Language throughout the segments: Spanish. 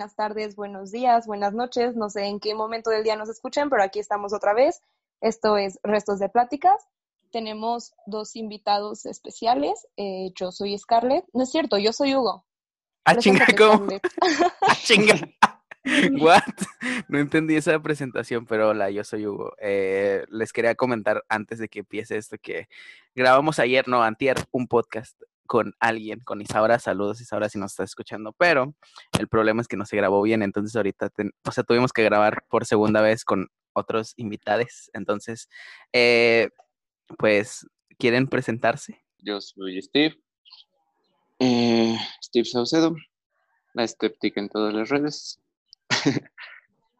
buenas tardes, buenos días, buenas noches. No sé en qué momento del día nos escuchen, pero aquí estamos otra vez. Esto es Restos de Pláticas. Tenemos dos invitados especiales. Eh, yo soy Scarlett. No es cierto, yo soy Hugo. Ah, chinga, ¿cómo? Ah, chinga. What? No entendí esa presentación, pero hola, yo soy Hugo. Eh, les quería comentar antes de que empiece esto que grabamos ayer, no, antier, un podcast con alguien, con Isaura, saludos Isaura si nos está escuchando, pero el problema es que no se grabó bien, entonces ahorita, o sea, tuvimos que grabar por segunda vez con otros invitados, entonces, eh, pues, ¿quieren presentarse? Yo soy Steve, eh, Steve Saucedo, la escéptica en todas las redes,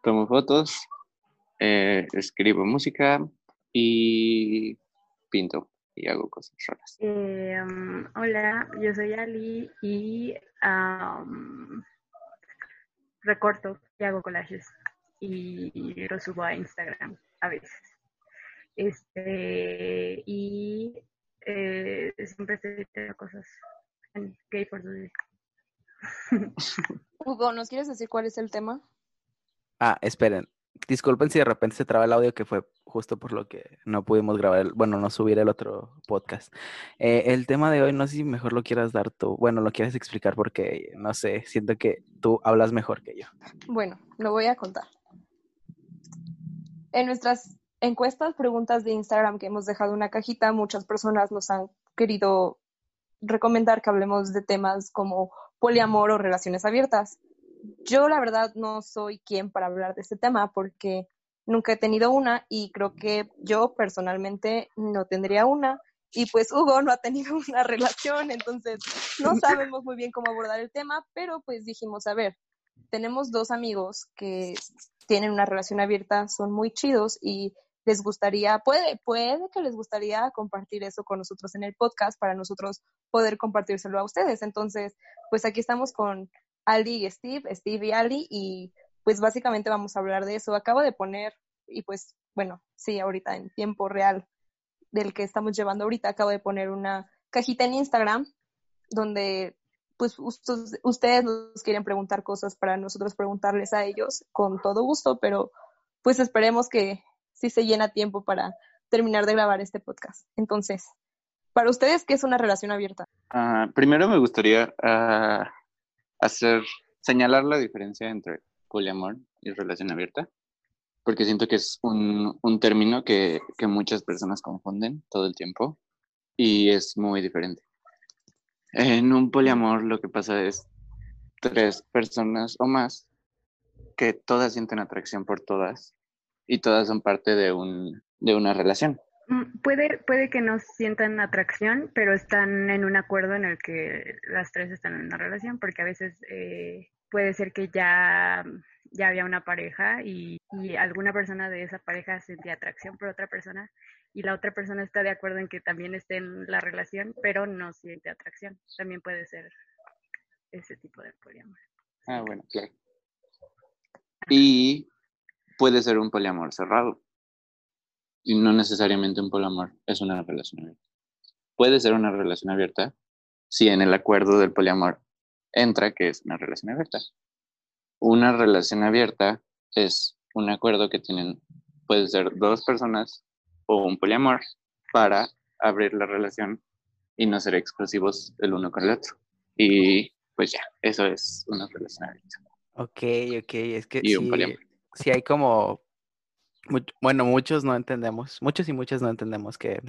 tomo fotos, eh, escribo música y pinto y hago cosas raras. Eh, um, hola, yo soy Ali y recorto y hago collages y lo subo a Instagram a veces. Este, y eh, siempre estoy haciendo cosas en Gay for Hugo, ¿nos quieres decir cuál es el tema? Ah, esperen. Disculpen si de repente se traba el audio, que fue justo por lo que no pudimos grabar, bueno, no subir el otro podcast. Eh, el tema de hoy, no sé si mejor lo quieras dar tú, bueno, lo quieres explicar porque, no sé, siento que tú hablas mejor que yo. Bueno, lo voy a contar. En nuestras encuestas, preguntas de Instagram que hemos dejado una cajita, muchas personas nos han querido recomendar que hablemos de temas como poliamor o relaciones abiertas. Yo la verdad no soy quien para hablar de este tema porque nunca he tenido una y creo que yo personalmente no tendría una y pues Hugo no ha tenido una relación, entonces no sabemos muy bien cómo abordar el tema, pero pues dijimos, a ver, tenemos dos amigos que tienen una relación abierta, son muy chidos y les gustaría, puede, puede que les gustaría compartir eso con nosotros en el podcast para nosotros poder compartírselo a ustedes. Entonces, pues aquí estamos con Ali y Steve, Steve y Ali, y pues básicamente vamos a hablar de eso. Acabo de poner, y pues bueno, sí, ahorita en tiempo real del que estamos llevando ahorita, acabo de poner una cajita en Instagram donde pues ustedes nos quieren preguntar cosas para nosotros preguntarles a ellos con todo gusto, pero pues esperemos que sí se llena tiempo para terminar de grabar este podcast. Entonces, para ustedes, ¿qué es una relación abierta? Ah, primero me gustaría ah, hacer, señalar la diferencia entre poliamor y relación abierta, porque siento que es un, un término que, que muchas personas confunden todo el tiempo y es muy diferente. En un poliamor lo que pasa es tres personas o más que todas sienten atracción por todas y todas son parte de, un, de una relación. Mm, puede, puede que no sientan atracción, pero están en un acuerdo en el que las tres están en una relación, porque a veces eh, puede ser que ya, ya había una pareja y, y, alguna persona de esa pareja sentía atracción por otra persona y la otra persona está de acuerdo en que también esté en la relación, pero no siente atracción. También puede ser ese tipo de poliamor. Ah, bueno, claro. Y puede ser un poliamor cerrado y no necesariamente un poliamor es una relación abierta. Puede ser una relación abierta si en el acuerdo del poliamor entra que es una relación abierta. Una relación abierta es un acuerdo que tienen, puede ser dos personas o un poliamor para abrir la relación y no ser exclusivos el uno con el otro. Y pues ya, eso es una relación abierta. Ok, ok, es que sí, sí hay como bueno, muchos no entendemos, muchos y muchas no entendemos qué,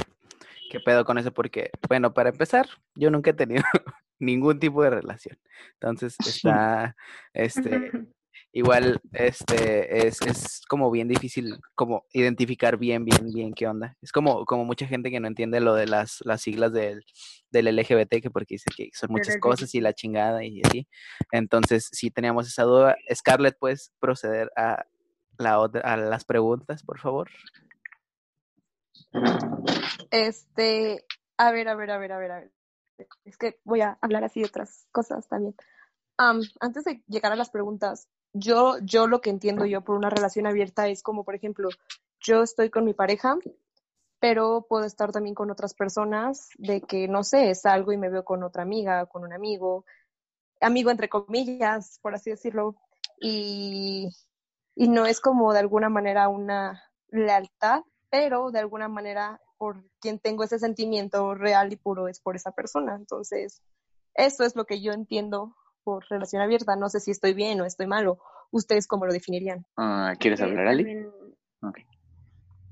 qué pedo con eso, porque, bueno, para empezar, yo nunca he tenido ningún tipo de relación. Entonces, está, este, igual, este, es, es como bien difícil como identificar bien, bien, bien qué onda. Es como, como mucha gente que no entiende lo de las, las siglas del, del LGBT, que porque dice que son muchas cosas y la chingada y así. Entonces, si teníamos esa duda. Scarlett, ¿puedes proceder a la otra, a las preguntas, por favor. Este, a ver, a ver, a ver, a ver, a ver. Es que voy a hablar así de otras cosas también. antes de llegar a las preguntas, yo, yo lo que entiendo yo por una relación abierta es como, por ejemplo, yo estoy con mi pareja, pero puedo estar también con otras personas de que, no sé, salgo y me veo con otra amiga, con un amigo, amigo entre comillas, por así decirlo, y, y no es como de alguna manera una lealtad, pero de alguna manera por quien tengo ese sentimiento real y puro es por esa persona. Entonces, eso es lo que yo entiendo por relación abierta. No sé si estoy bien o estoy malo. ¿Ustedes cómo lo definirían? Ah, ¿Quieres hablar, Ali?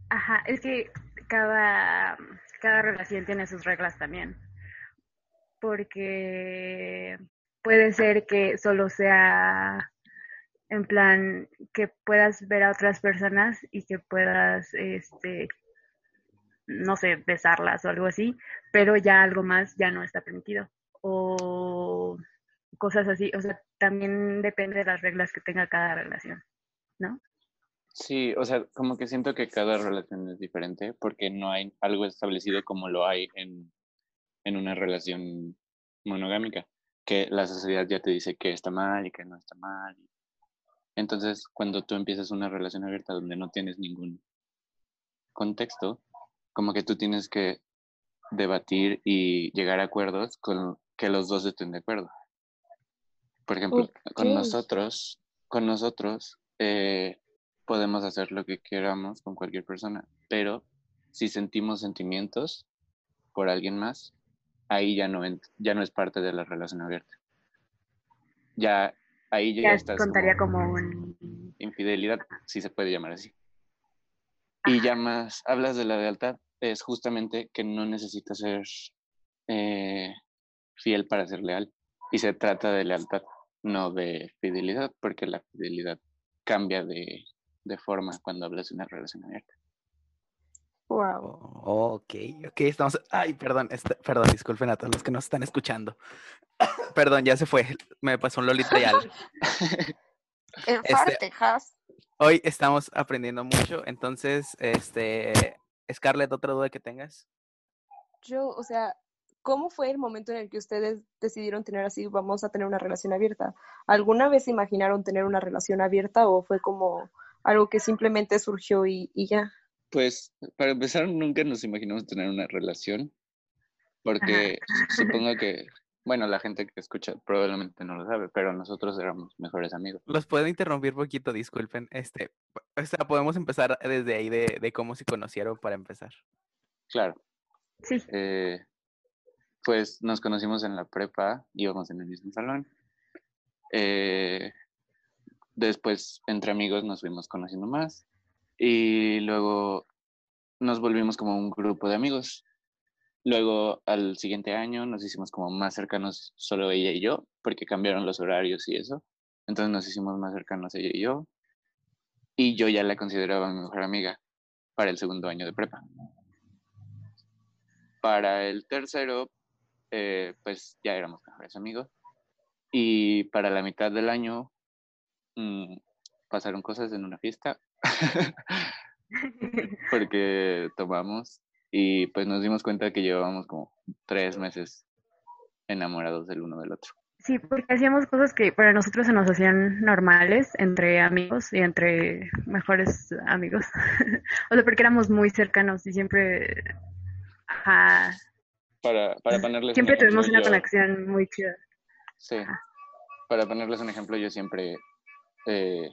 Ajá, es que cada, cada relación tiene sus reglas también. Porque puede ser que solo sea en plan que puedas ver a otras personas y que puedas, este, no sé, besarlas o algo así, pero ya algo más ya no está permitido. O cosas así, o sea, también depende de las reglas que tenga cada relación, ¿no? Sí, o sea, como que siento que cada relación es diferente porque no hay algo establecido como lo hay en, en una relación monogámica, que la sociedad ya te dice que está mal y que no está mal. Entonces, cuando tú empiezas una relación abierta donde no tienes ningún contexto, como que tú tienes que debatir y llegar a acuerdos con que los dos estén de acuerdo. Por ejemplo, con nosotros, con nosotros eh, podemos hacer lo que queramos con cualquier persona, pero si sentimos sentimientos por alguien más, ahí ya no, ya no es parte de la relación abierta. Ya ahí ya, ya contaría como, un... infidelidad, si se puede llamar así. Y ya más hablas de la lealtad, es justamente que no necesitas ser eh, fiel para ser leal. Y se trata de lealtad no de fidelidad, porque la fidelidad cambia de, forma cuando hablas de una relación abierta. Wow. ok, ok, estamos. Ay, perdón, este, perdón, disculpen a todos los que nos están escuchando. perdón, ya se fue. Me pasó un Lolita y en este, Hoy estamos aprendiendo mucho, entonces, este, Scarlett, ¿otra duda que tengas? Yo, o sea, ¿Cómo fue el momento en el que ustedes decidieron tener así, vamos a tener una relación abierta? ¿Alguna vez imaginaron tener una relación abierta o fue como algo que simplemente surgió y, ya? Pues para empezar, nunca nos imaginamos tener una relación, porque supongo que, bueno, la gente que escucha probablemente no lo sabe, pero nosotros éramos mejores amigos. Los puedo interrumpir poquito, disculpen. Este, o sea, podemos empezar desde ahí de, de cómo se conocieron para empezar. Claro. Sí. Eh, pues nos conocimos en la prepa, íbamos en el mismo salón. Eh, después, entre amigos, nos fuimos conociendo más. Y luego nos volvimos como un grupo de amigos. Luego, al siguiente año, nos hicimos como más cercanos solo ella y yo, porque cambiaron los horarios y eso. Entonces nos hicimos más cercanos ella y yo. Y yo ya la consideraba mi mejor amiga para el segundo año de prepa. Para el tercero, eh, pues ya éramos mejores amigos. Y para la mitad del año mm, pasaron cosas en una fiesta, porque tomamos y pues nos dimos cuenta que llevábamos como tres meses enamorados del uno del otro. Sí, porque hacíamos cosas que para nosotros se nos hacían normales entre amigos y entre mejores amigos. o sea, porque éramos muy cercanos y siempre para, para ponerles Siempre tuvimos una conexión muy chida. Sí. Para ponerles un ejemplo, yo siempre, eh,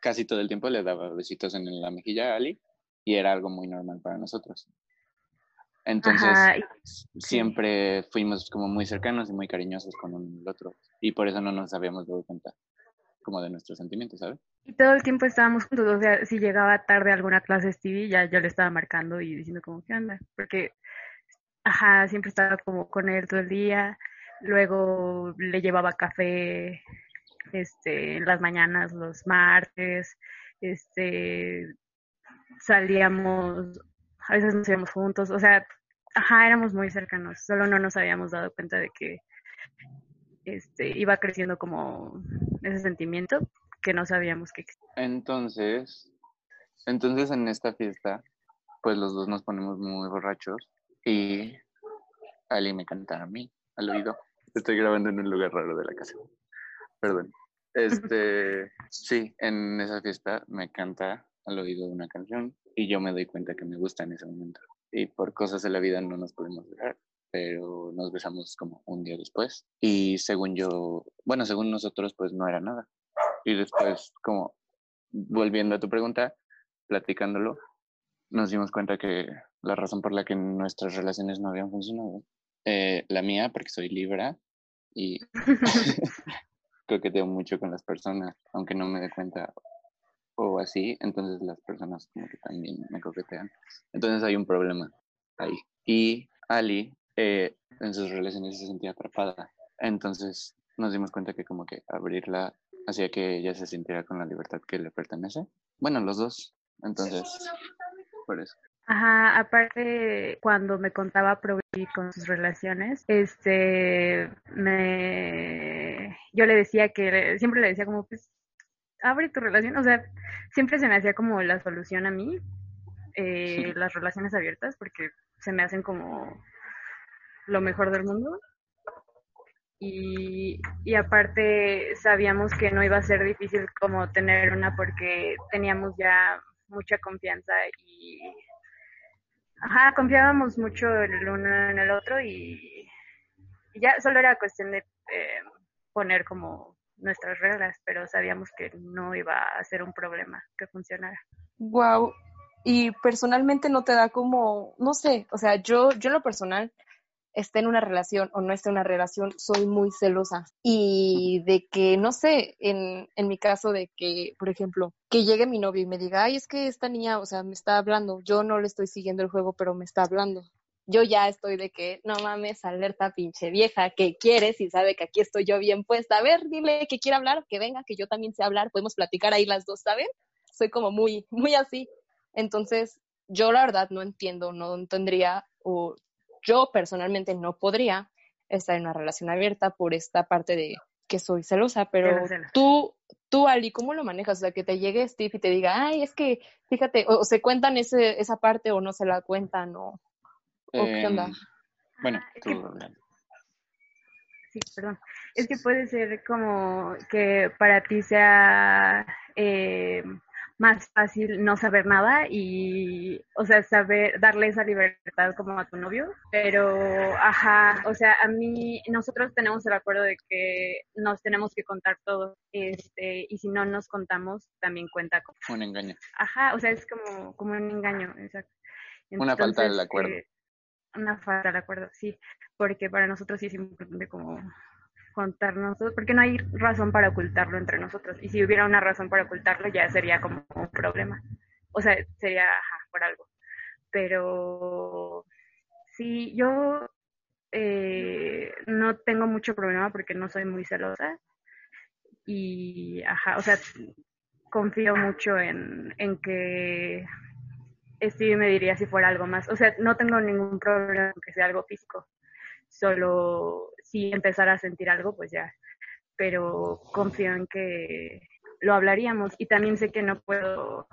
casi todo el tiempo le daba besitos en la mejilla a Ali y era algo muy normal para nosotros. Entonces, siempre fuimos como muy cercanos y muy cariñosos con uno y el otro. Y por eso no nos habíamos dado cuenta como de nuestros sentimientos, ¿sabes? Y todo el tiempo estábamos juntos. O sea, si llegaba tarde a alguna clase Stevie, ya yo le estaba marcando y diciendo como, ¿qué onda? Porque Ajá, siempre estaba como con él todo el día. Luego le llevaba café este, en las mañanas, los martes. Este, salíamos, a veces nos íbamos juntos. O sea, ajá, éramos muy cercanos. Solo no nos habíamos dado cuenta de que este, iba creciendo como ese sentimiento que no sabíamos que existía. Entonces, entonces en esta fiesta, pues los dos nos ponemos muy borrachos y Ali me canta a mí, al oído. Estoy grabando en un lugar raro de la casa. Perdón. Este, sí, en esa fiesta me canta al oído una canción y yo me doy cuenta que me gusta en ese momento. Y por cosas de la vida no nos pudimos ver, pero nos besamos como un día después. Y según yo, bueno, según nosotros, pues no era nada. Y después, como volviendo a tu pregunta, platicándolo, nos dimos cuenta que la razón por la que nuestras relaciones no habían funcionado, eh, la mía, porque soy libra y coqueteo mucho con las personas, aunque no me dé cuenta o así, entonces las personas como que también me coquetean. Entonces hay un problema ahí. Y Ali eh, en sus relaciones se sentía atrapada. Entonces nos dimos cuenta que como que abrirla hacía que ella se sintiera con la libertad que le pertenece. Bueno, los dos. Entonces, por eso. Ajá, aparte cuando me contaba Provi con sus relaciones, este, me, yo le decía que, siempre le decía como, pues, abre tu relación, o sea, siempre se me hacía como la solución a mí, eh, las relaciones abiertas, porque se me hacen como lo mejor del mundo. Y, y aparte sabíamos que no iba a ser difícil como tener una porque teníamos ya mucha confianza y ajá, confiábamos mucho el uno en el otro y, ya solo era cuestión de eh, poner como nuestras reglas, pero sabíamos que no iba a ser un problema que funcionara. Wow. Y personalmente no te da como, no sé, o sea, yo, yo en lo personal esté en una relación o no esté en una relación, soy muy celosa. Y de que, no sé, en, en mi caso de que, por ejemplo, que llegue mi novio y me diga, ay, es que esta niña, o sea, me está hablando, yo no le estoy siguiendo el juego, pero me está hablando. Yo ya estoy de que, no mames, alerta pinche vieja, que quieres y sabe que aquí estoy yo bien puesta. A ver, dile que quiere hablar, que venga, que yo también sé hablar, podemos platicar ahí las dos, ¿saben? Soy como muy, muy así. Entonces, yo la verdad no entiendo, no entendería o yo personalmente no podría estar en una relación abierta por esta parte de que soy celosa, pero tú, tú, Ali, ¿cómo lo manejas? O sea, que te llegue Steve y te diga, ay, es que, fíjate, o, se cuentan ese, esa parte o no se la cuentan, o, qué onda. Em, bueno, tú Sí, perdón. Es que puede ser como que para ti sea eh, más fácil no saber nada y, o sea, saber, darle esa libertad como a tu novio. Pero, ajá, o sea, a mí, nosotros tenemos el acuerdo de que nos tenemos que contar todo, este, y si no nos contamos, también cuenta como un engaño. Ajá, o sea, es como, como un engaño, exacto. una falta del acuerdo. Eh, una falta del acuerdo, sí, porque para nosotros sí es importante como contarnos, porque no hay razón para ocultarlo entre nosotros. Y si hubiera una razón para ocultarlo, ya sería como un problema. O sea, sería por algo. Pero sí, yo eh, no tengo mucho problema porque no soy muy celosa. Y, ajá, o sea, confío mucho en, en que Steve me diría si fuera algo más. O sea, no tengo ningún problema que sea algo físico. Solo si empezara a sentir algo, pues ya. Pero confío en que lo hablaríamos y también sé que no puedo,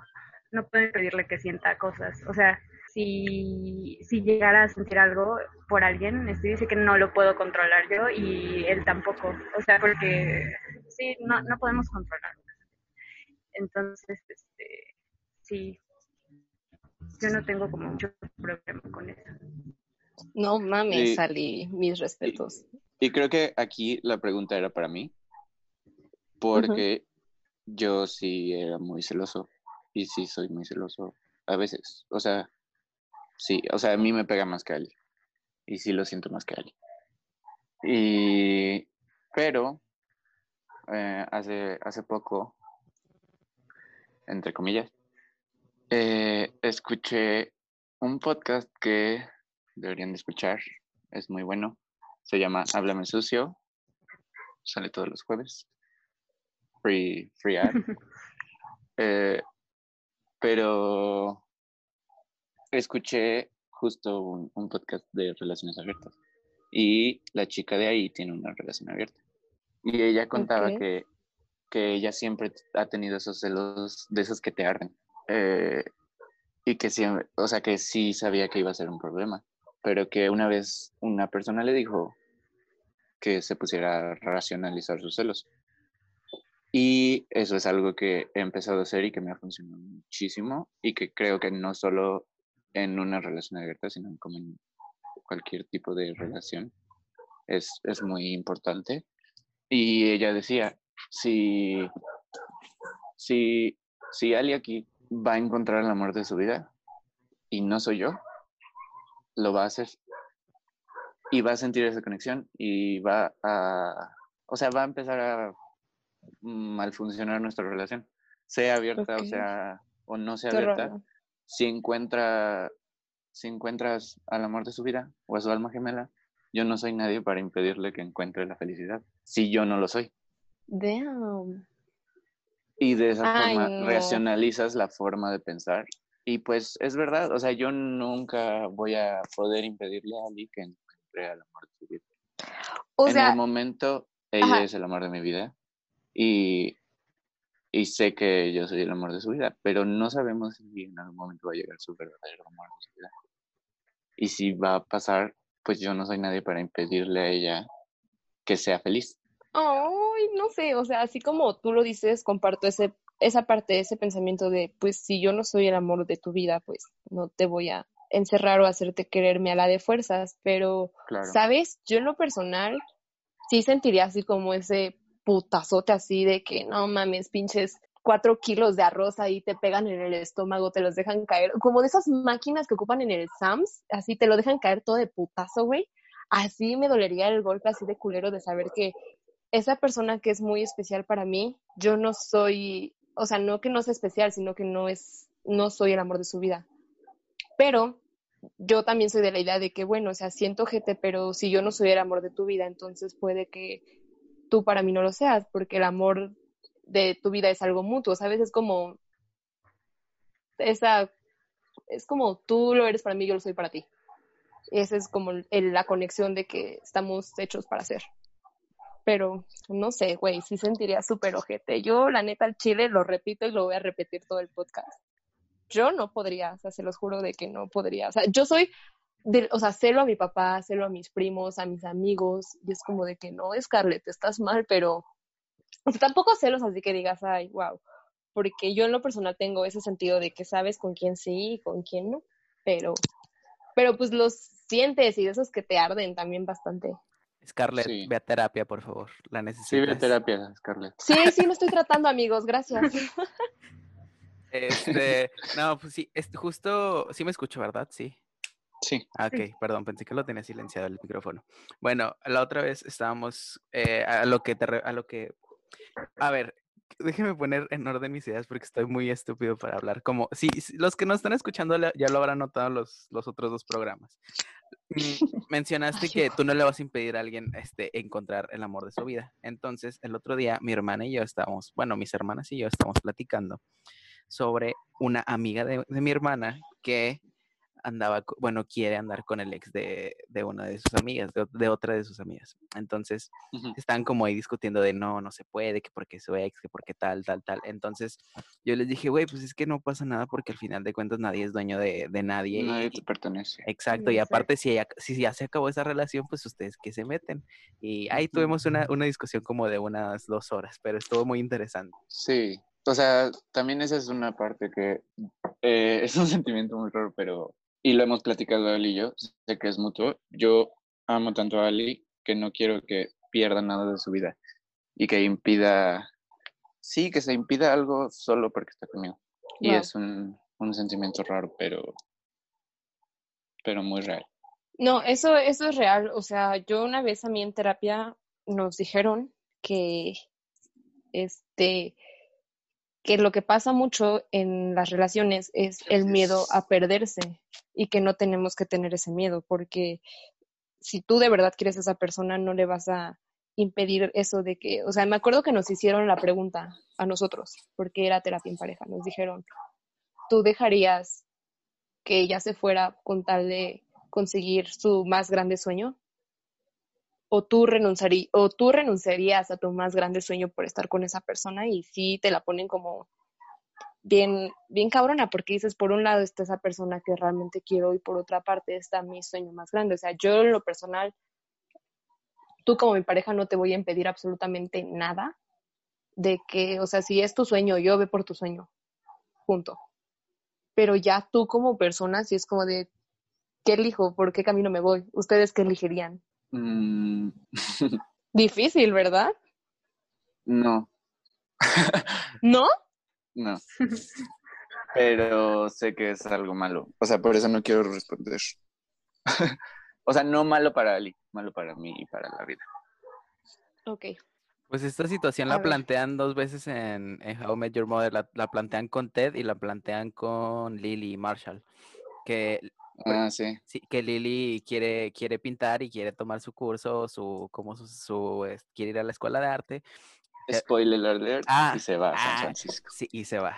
no puedo pedirle que sienta cosas. O sea, si, si llegara a sentir algo por alguien, este dice que no lo puedo controlar yo y él tampoco. O sea, porque sí, no, no podemos controlarlo. Entonces, este, sí, yo no tengo como mucho problema con eso. No mames, salí, mis respetos. Y creo que aquí la pregunta era para mí, porque yo sí era muy celoso y sí soy muy celoso a veces. O sea, sí, o sea, a mí me pega más que a él y sí lo siento más que a él. Y, pero, eh, hace, hace poco, entre comillas, eh, escuché un podcast que deberían de escuchar, es muy bueno se llama Háblame Sucio. Sale todos los jueves. Free, free ad. Eh, pero escuché justo un, podcast de relaciones abiertas. Y la chica de ahí tiene una relación abierta. Y ella contaba que, que, ella siempre ha tenido esos celos de esos que te arden. Eh, y que siempre, o sea, que sí sabía que iba a ser un problema pero que una vez una persona le dijo que se pusiera a racionalizar sus celos. Y eso es algo que he empezado a hacer y que me ha funcionado muchísimo y que creo que no solo en una relación abierta, sino como en cualquier tipo de relación es, es muy importante. Y ella decía, si, si, si Ali aquí va a encontrar el amor de su vida y no soy yo, lo va a hacer. Y va a sentir esa conexión y va a, o sea, va a empezar a mal funcionar nuestra relación. Sea abierta o sea, o no sea abierta. Si encuentra, si encuentras al amor de su vida o a su alma gemela, yo no soy nadie para impedirle que encuentre la felicidad, si yo no lo soy. Damn. Y de esa forma racionalizas la forma de pensar. Y pues es verdad, o sea, yo nunca voy a poder impedirle a Ali que encuentre al amor de su vida. O en el momento, ella es el amor de mi vida. Y, y sé que yo soy el amor de su vida, pero no sabemos si en algún momento va a llegar su verdadero amor de su vida. Y si va a pasar, pues yo no soy nadie para impedirle a ella que sea feliz. Ay, no sé, o sea, así como tú lo dices, comparto ese, esa parte, ese pensamiento de, pues si yo no soy el amor de tu vida, pues no te voy a encerrar o hacerte quererme a la de fuerzas, pero, ¿sabes? Yo en lo personal sí sentiría así como ese putazote así de que no mames, pinches cuatro kilos de arroz ahí te pegan en el estómago, te los dejan caer, como de esas máquinas que ocupan en el SAMS, así te lo dejan caer todo de putazo, güey. Así me dolería el golpe así de culero de saber que esa persona que es muy especial para mí, yo no soy, o sea, no que no sea especial, sino que no es, no soy el amor de su vida. Pero yo también soy de la idea de que, bueno, o sea, siento gente, pero si yo no soy el amor de tu vida, entonces puede que tú para mí no lo seas, porque el amor de tu vida es algo mutuo, ¿sabes? Es como esa, es como tú lo eres para mí, yo lo soy para ti. Esa es como la conexión de que estamos hechos para ser pero no sé, güey, sí sentiría súper ojete. Yo, la neta, al chile lo repito y lo voy a repetir todo el podcast. Yo no podría, o sea, se los juro de que no podría. O sea, yo soy, de, o sea, celo a mi papá, celo a mis primos, a mis amigos, y es como de que no, Scarlett, estás mal, pero tampoco celos así que digas, ay, wow, porque yo en lo personal tengo ese sentido de que sabes con quién sí y con quién no, pero, pero pues los sientes y de esos que te arden también bastante. Scarlett, ve a terapia, por favor. La necesitas. Sí, ve a terapia, Scarlett. Sí, sí, lo estoy tratando, amigos. Gracias. Este, no, pues sí, este, justo, sí me escucho, ¿verdad? Sí. Sí. Ah, ok, perdón, pensé que lo tenía silenciado el micrófono. Bueno, la otra vez estábamos eh, a lo que te, a lo que, a ver, déjeme poner en orden mis ideas porque estoy muy estúpido para hablar. Como, si, los que nos están escuchando ya lo habrán notado los, los otros dos programas. Mm, mencionaste que tú no le vas a impedir a alguien este, encontrar el amor de su vida. Entonces, el otro día mi hermana y yo estábamos, bueno, mis hermanas y yo estamos platicando sobre una amiga de, de mi hermana que andaba, bueno, quiere andar con el ex de, de una de sus amigas, de, otra de sus amigas. Entonces, están como ahí discutiendo de no, no se puede, que porque su ex, que porque tal, tal, tal. Entonces, yo les dije, güey, pues es que no pasa nada porque al final de cuentas nadie es dueño de, de nadie. Nadie te pertenece. Exacto, y aparte, si, ya, si ya se acabó esa relación, pues ustedes que se meten. Y ahí tuvimos una, una discusión como de unas dos horas, pero estuvo muy interesante. Sí, o sea, también esa es una parte que eh, es un sentimiento muy raro, pero y lo hemos platicado Ali y yo, sé que es mutuo. Yo amo tanto a Ali que no quiero que pierda nada de su vida y que impida, sí, que se impida algo solo porque está conmigo. Y es un, un, sentimiento raro, pero, pero muy real. No, eso, eso es real. O sea, yo una vez a mí en terapia nos dijeron que este que lo que pasa mucho en las relaciones es el miedo a perderse y que no tenemos que tener ese miedo, porque si tú de verdad quieres a esa persona, no le vas a impedir eso de que, o sea, me acuerdo que nos hicieron la pregunta a nosotros, porque era terapia en pareja, nos dijeron, ¿tú dejarías que ella se fuera con tal de conseguir su más grande sueño? O tú, renunciarías, o tú renunciarías a tu más grande sueño por estar con esa persona y sí te la ponen como bien, bien cabrona, porque dices, por un lado está esa persona que realmente quiero y por otra parte está mi sueño más grande. O sea, yo en lo personal, tú como mi pareja no te voy a impedir absolutamente nada de que, o sea, si es tu sueño, yo ve por tu sueño, punto. Pero ya tú como persona, si es como de, ¿qué elijo? ¿Por qué camino me voy? ¿Ustedes qué elegirían? Mm. Difícil, ¿verdad? No. ¿No? No. Pero sé que es algo malo. O sea, por eso no quiero responder. o sea, no malo para Ali, malo para mí y para la vida. Ok. Pues esta situación la plantean dos veces en, How I Met Your Mother. La, plantean con Ted y la plantean con Lily y Marshall. Que, ah, sí. sí. que Lily quiere, quiere pintar y quiere tomar su curso, su, como su, quiere ir a la escuela de arte. Spoiler alert, ah, y se va a San ah, Francisco. Sí, y se va.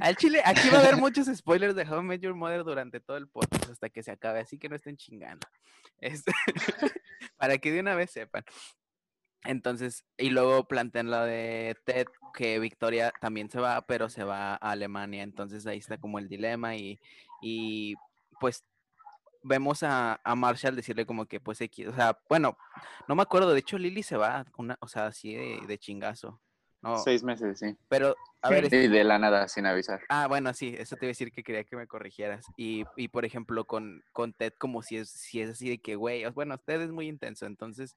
Al Chile, aquí va a haber muchos spoilers de How I Met Your Mother durante todo el podcast hasta que se acabe, así que no estén chingando. Este, para que de una vez sepan. Entonces, y luego plantean lo de Ted, que Victoria también se va, pero se va a Alemania. Entonces ahí está como el dilema y, y pues vemos a, a, Marshall decirle como que pues o sea, bueno, no me acuerdo, de hecho Lily se va, una, o sea, así de, de chingazo. No, Seis meses, sí. Pero, a ver. Y de la nada, sin avisar. Ah, bueno, sí, eso te iba a decir que quería que me corrigieras. Y, y por ejemplo, con, con Ted, como si es, si es así de que, güey, bueno, Ted es muy intenso, entonces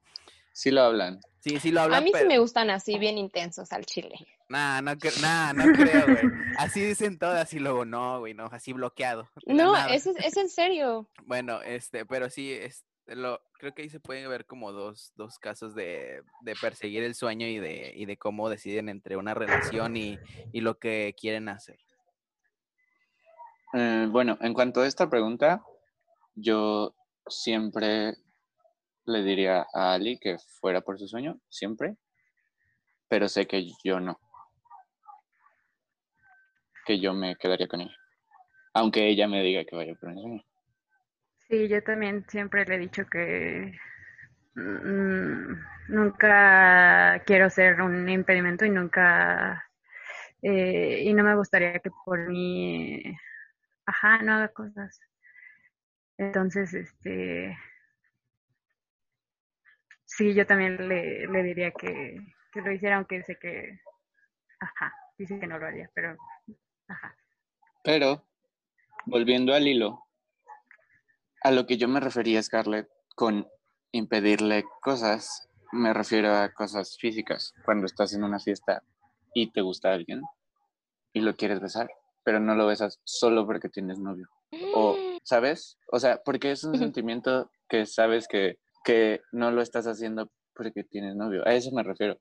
Sí lo hablan. Sí, sí lo hablan. A mí sí me gustan así, bien intensos al chile. Nah, no, nah, no creo, güey. Así dicen todas y luego no, güey, no, así bloqueado. No, es, es en serio. Bueno, este, pero sí, es, lo, creo que ahí se pueden ver como dos, dos casos de, de perseguir el sueño y de, y de cómo deciden entre una relación y, y lo que quieren hacer. Eh, bueno, en cuanto a esta pregunta, yo siempre le diría a Ali que fuera por su sueño, siempre, pero sé que yo no. Que yo me quedaría con ella. Aunque ella me diga que vaya por el sueño. Sí, yo también siempre le he dicho que mm, nunca quiero ser un impedimento y nunca eh, y no me gustaría que por mí ajá no haga cosas entonces este Sí, yo también le, le diría que, que, lo hiciera, aunque sé que, ajá, dice que no lo haría, pero, ajá. Pero, volviendo al hilo, a lo que yo me refería, Scarlett, con impedirle cosas, me refiero a cosas físicas. Cuando estás en una fiesta y te gusta alguien y lo quieres besar, pero no lo besas solo porque tienes novio. O, ¿sabes? O sea, porque es un sentimiento que sabes que que no lo estás haciendo porque tienes novio. A eso me refiero.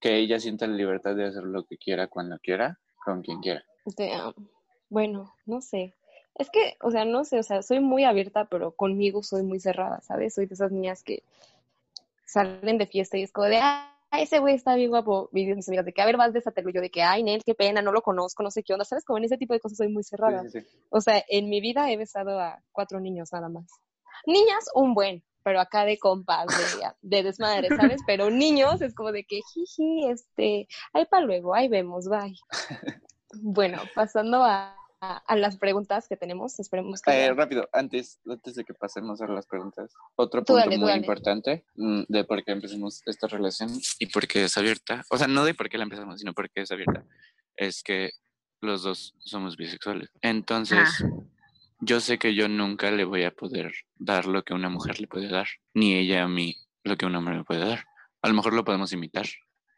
Que ella sienta la libertad de hacer lo que quiera cuando quiera, con quien quiera. bueno, no sé. Es que, o sea, no sé, o sea, soy muy abierta, pero conmigo soy muy cerrada, ¿sabes? Soy de esas niñas que salen de fiesta y es como de, ah, ese güey está bien guapo. Y mis amigas de que, a ver, vas de yo de que, ay, Nel, qué pena, no lo conozco, no sé qué onda. ¿Sabes? Como en ese tipo de cosas soy muy cerrada. O sea, en mi vida he besado a cuatro niños nada más. Niñas, un buen, pero acá de compas, de, de desmadre, ¿sabes? Pero niños es como de que, jiji, este, ahí para luego, ahí vemos, bye. Bueno, pasando a, a, las preguntas que tenemos, esperemos que... Eh, rápido, antes, antes de que pasemos a las preguntas, otro punto muy importante mm, de por qué empezamos esta relación y por qué es abierta, o sea, no de por qué la empezamos, sino por qué es abierta, es que los dos somos bisexuales. Entonces... Ah yo sé que yo nunca le voy a poder dar lo que una mujer le puede dar, ni ella a mí lo que un hombre me puede dar. A lo mejor lo podemos imitar,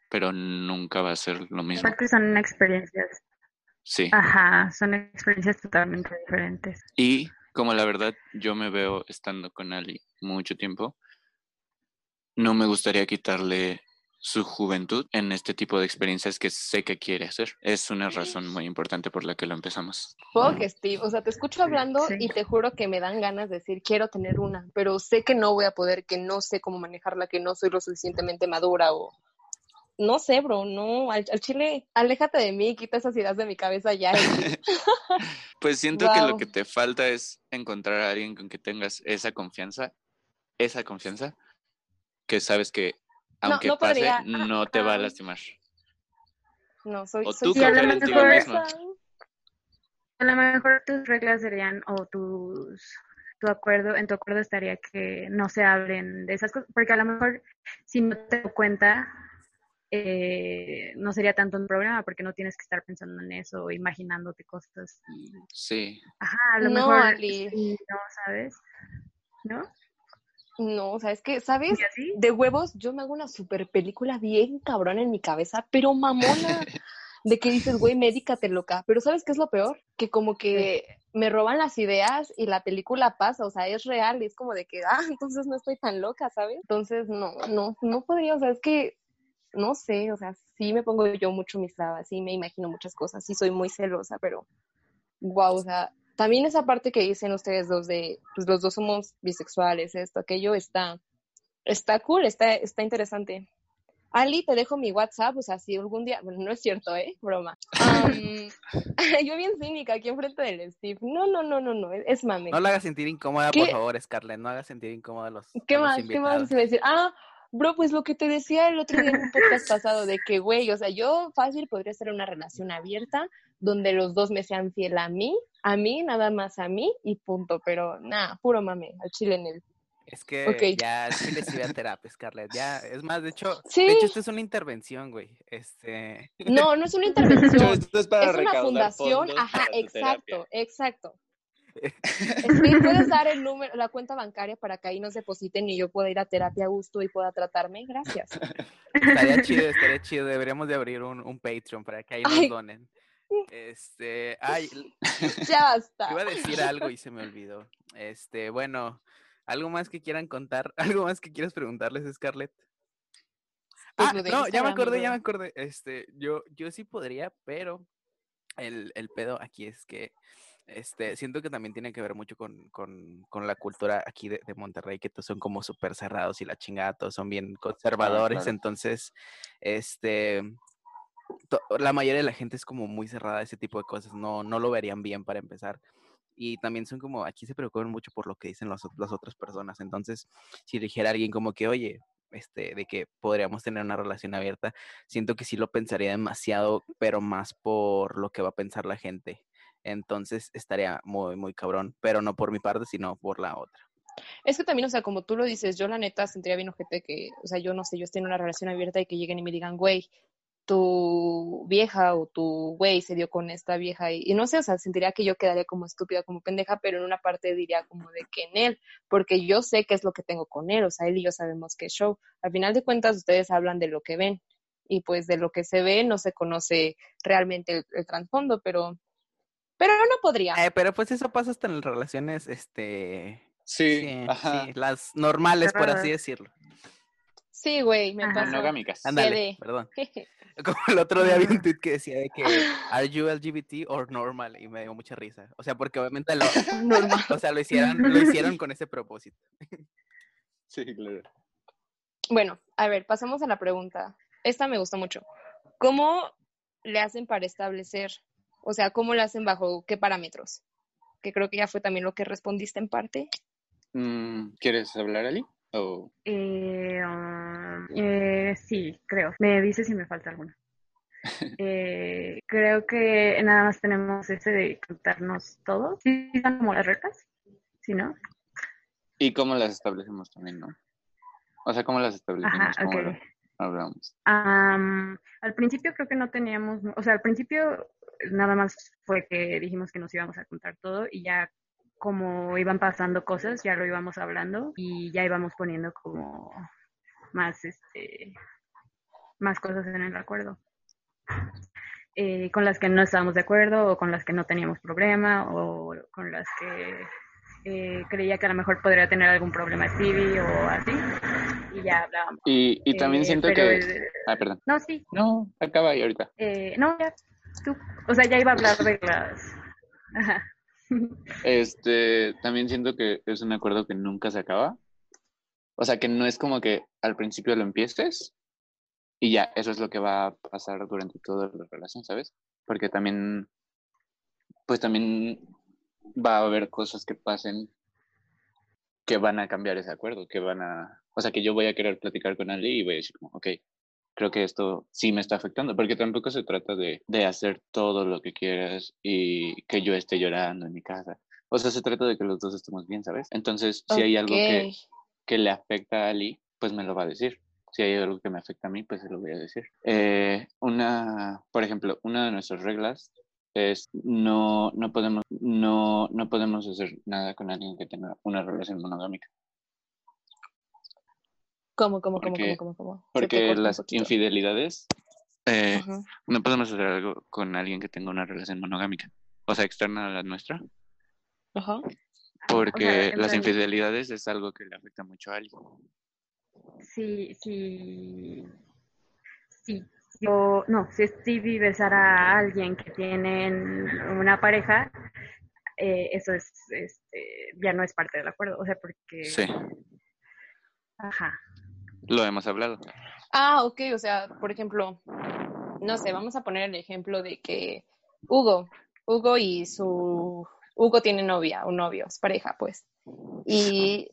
pero nunca va a ser lo mismo. Porque son experiencias. Sí. Ajá, son experiencias totalmente diferentes. Y como la verdad yo me veo estando con Ali mucho tiempo, no me gustaría quitarle su juventud en este tipo de experiencias que sé que quiere hacer. Es una razón muy importante por la que lo empezamos. que Steve, o sea, te escucho hablando y te juro que me dan ganas de decir, quiero tener una, pero sé que no voy a poder, que no sé cómo manejarla, que no soy lo suficientemente madura o... No sé, bro, no, al, chile, aléjate de mí, quita esas ideas de mi cabeza ya. pues siento que lo que te falta es encontrar a alguien con que tengas esa confianza, esa confianza, que sabes que aunque no, pase, no te va a lastimar. No, soy, o tú soy, a lo mejor, A lo mejor tus reglas serían, o tus, tu acuerdo, en tu acuerdo estaría que no se hablen de esas cosas, porque a lo mejor si no te das cuenta, eh, no sería tanto un problema porque no tienes que estar pensando en eso o imaginándote cosas. Sí. Ajá, a lo mejor no, ¿sabes? ¿No? No, o sea, es que, ¿sabes? De huevos, yo me hago una super película bien cabrón en mi cabeza, pero mamona. de que dices, güey, médicate loca. Pero ¿sabes qué es lo peor? Que como que me roban las ideas y la película pasa, o sea, es real, y es como de que, ah, entonces no estoy tan loca, ¿sabes? Entonces, no, no, no podría, o sea, es que, no sé, o sea, sí me pongo yo mucho mis trabas, sí me imagino muchas cosas, sí soy muy celosa, pero, wow, o sea, también esa parte que dicen ustedes dos de, pues los dos somos bisexuales, esto, aquello, está, está cool, está, está interesante. Ali, te dejo mi WhatsApp, o sea, si algún día, bueno, no es cierto, ¿eh? Broma. yo bien cínica aquí enfrente del Steve. No, no, no, no, no, es mame. No la hagas sentir incómoda, por favor, Scarlett, no hagas sentir incómoda a los ¿Qué más? ¿Qué más se va a decir? Ah, bro, pues lo que te decía el otro día en un podcast pasado, de que, güey, o sea, yo fácil podría ser una relación abierta, donde los dos me sean fiel a mí, a mí, nada más a mí, y punto, pero nada, puro mame, al chile en el es que ya sí les iba a terapia, Scarlett. Ya, es más, de hecho, de hecho, esto es una intervención, güey. Este. No, no es una intervención. es, una fundación. Ajá, exacto, exacto. puedes dar el número, la cuenta bancaria para que ahí nos depositen y yo pueda ir a terapia a gusto y pueda tratarme. Gracias. Estaría chido, estaría chido. Deberíamos de abrir un, un Patreon para que ahí nos donen. Este, ay, ya basta. Iba a decir algo y se me olvidó. Este, bueno, ¿Algo más que quieran contar? ¿Algo más que quieras preguntarles, Scarlett? Pues ah, no, ya me acordé, ya me acordé. Este, yo, yo sí podría, pero el, el pedo aquí es que este, siento que también tiene que ver mucho con, con, con la cultura aquí de, de, Monterrey, que todos son como súper cerrados y la chingada, todos son bien ah, conservadores. Entonces, este, la mayoría de la gente es como muy cerrada a ese tipo de cosas, no, no lo verían bien para empezar y también son como, aquí se preocupan mucho por lo que dicen las, las otras personas. Entonces, si dijera alguien como que, oye, este, de que podríamos tener una relación abierta, siento que sí lo pensaría demasiado, pero más por lo que va a pensar la gente. Entonces estaría muy, muy cabrón, pero no por mi parte, sino por la otra. Es que también, o sea, como tú lo dices, yo la neta sentiría bien ojete que, o sea, yo no sé, yo estoy en una relación abierta y que lleguen y me digan, güey, tu vieja o tu güey se dio con esta vieja y, no sé, o sea, sentiría que yo quedaría como estúpida, como pendeja, pero en una parte diría como de que en él, porque yo sé qué es lo que tengo con él, o sea, él y yo sabemos es show. Al final de cuentas, ustedes hablan de lo que ven y pues de lo que se ve no se conoce realmente el, trasfondo, pero pero no podría. Eh, pero pues eso pasa hasta en las relaciones, este... Sí, sí, las normales, por así decirlo. Sí, güey, me pasa. Monogámicas. Ándale, perdón. Como el otro día vi un tweet que decía de que ¿Are you LGBT or normal? Y me dio mucha risa. O sea, porque obviamente lo normal. O sea, lo hicieron, lo hicieron con ese propósito. Sí, claro. Bueno, a ver, pasamos a la pregunta. Esta me gustó mucho. ¿Cómo le hacen para establecer? O sea, ¿cómo le hacen bajo qué parámetros? Que creo que ya fue también lo que respondiste en parte. Mm, ¿Quieres hablar, Ali? Eh, um, eh, sí, creo. Me dice si me falta alguna. Eh, creo que nada más tenemos ese de contarnos todo. ¿Sí son como las reglas? ¿Sí, no? ¿Y cómo las establecemos también, no? O sea, ¿cómo las establecemos? Ajá, okay. hablamos? al principio creo que no teníamos, o sea, al principio nada más fue que dijimos que nos íbamos a contar todo y ya como iban pasando cosas, ya lo íbamos hablando y ya íbamos poniendo como más, este, más cosas en el acuerdo. Eh, con las que no estábamos de acuerdo o con las que no teníamos problema o con las que eh, creía que a lo mejor podría tener algún problema Stevie o así y ya hablábamos. Y, y también eh, siento que... Ah, perdón. No, sí. No, acaba ahí ahorita. no, ya, tú. O sea, ya iba a hablar de las... Ajá. Este, también siento que es un acuerdo que nunca se acaba. O sea, que no es como que al principio lo empieces y ya, eso es lo que va a pasar durante toda la relación, ¿sabes? Porque también, pues también va a haber cosas que pasen que van a cambiar ese acuerdo, que van a, o sea, que yo voy a querer platicar con alguien y voy a decir como, ok, creo que esto sí me está afectando, porque tampoco se trata de, de, hacer todo lo que quieras y que yo esté llorando en mi casa. O sea, se trata de que los dos estemos bien, ¿sabes? Entonces, si hay algo que, que, le afecta a Ali, pues me lo va a decir. Si hay algo que me afecta a mí, pues se lo voy a decir. Eh, una, por ejemplo, una de nuestras reglas es no, no, podemos, no, no podemos hacer nada con alguien que tenga una relación monogámica. ¿Cómo, cómo, cómo, cómo, cómo, Porque las infidelidades Eh, no podemos hacer algo con alguien que tenga una relación monogámica, o sea, externa a la nuestra. Ajá. Porque las infidelidades es algo que le afecta mucho a alguien. Sí, sí. Sí. Yo, no, si Stevie besara a alguien que tiene una pareja, eh, eso es, este, ya no es parte del acuerdo, o sea, porque... Sí. Ajá. Lo hemos hablado. Ah, ok, o sea, por ejemplo, no sé, vamos a poner el ejemplo de que Hugo, Hugo y su Hugo tiene novia o novio, es pareja, pues. Y,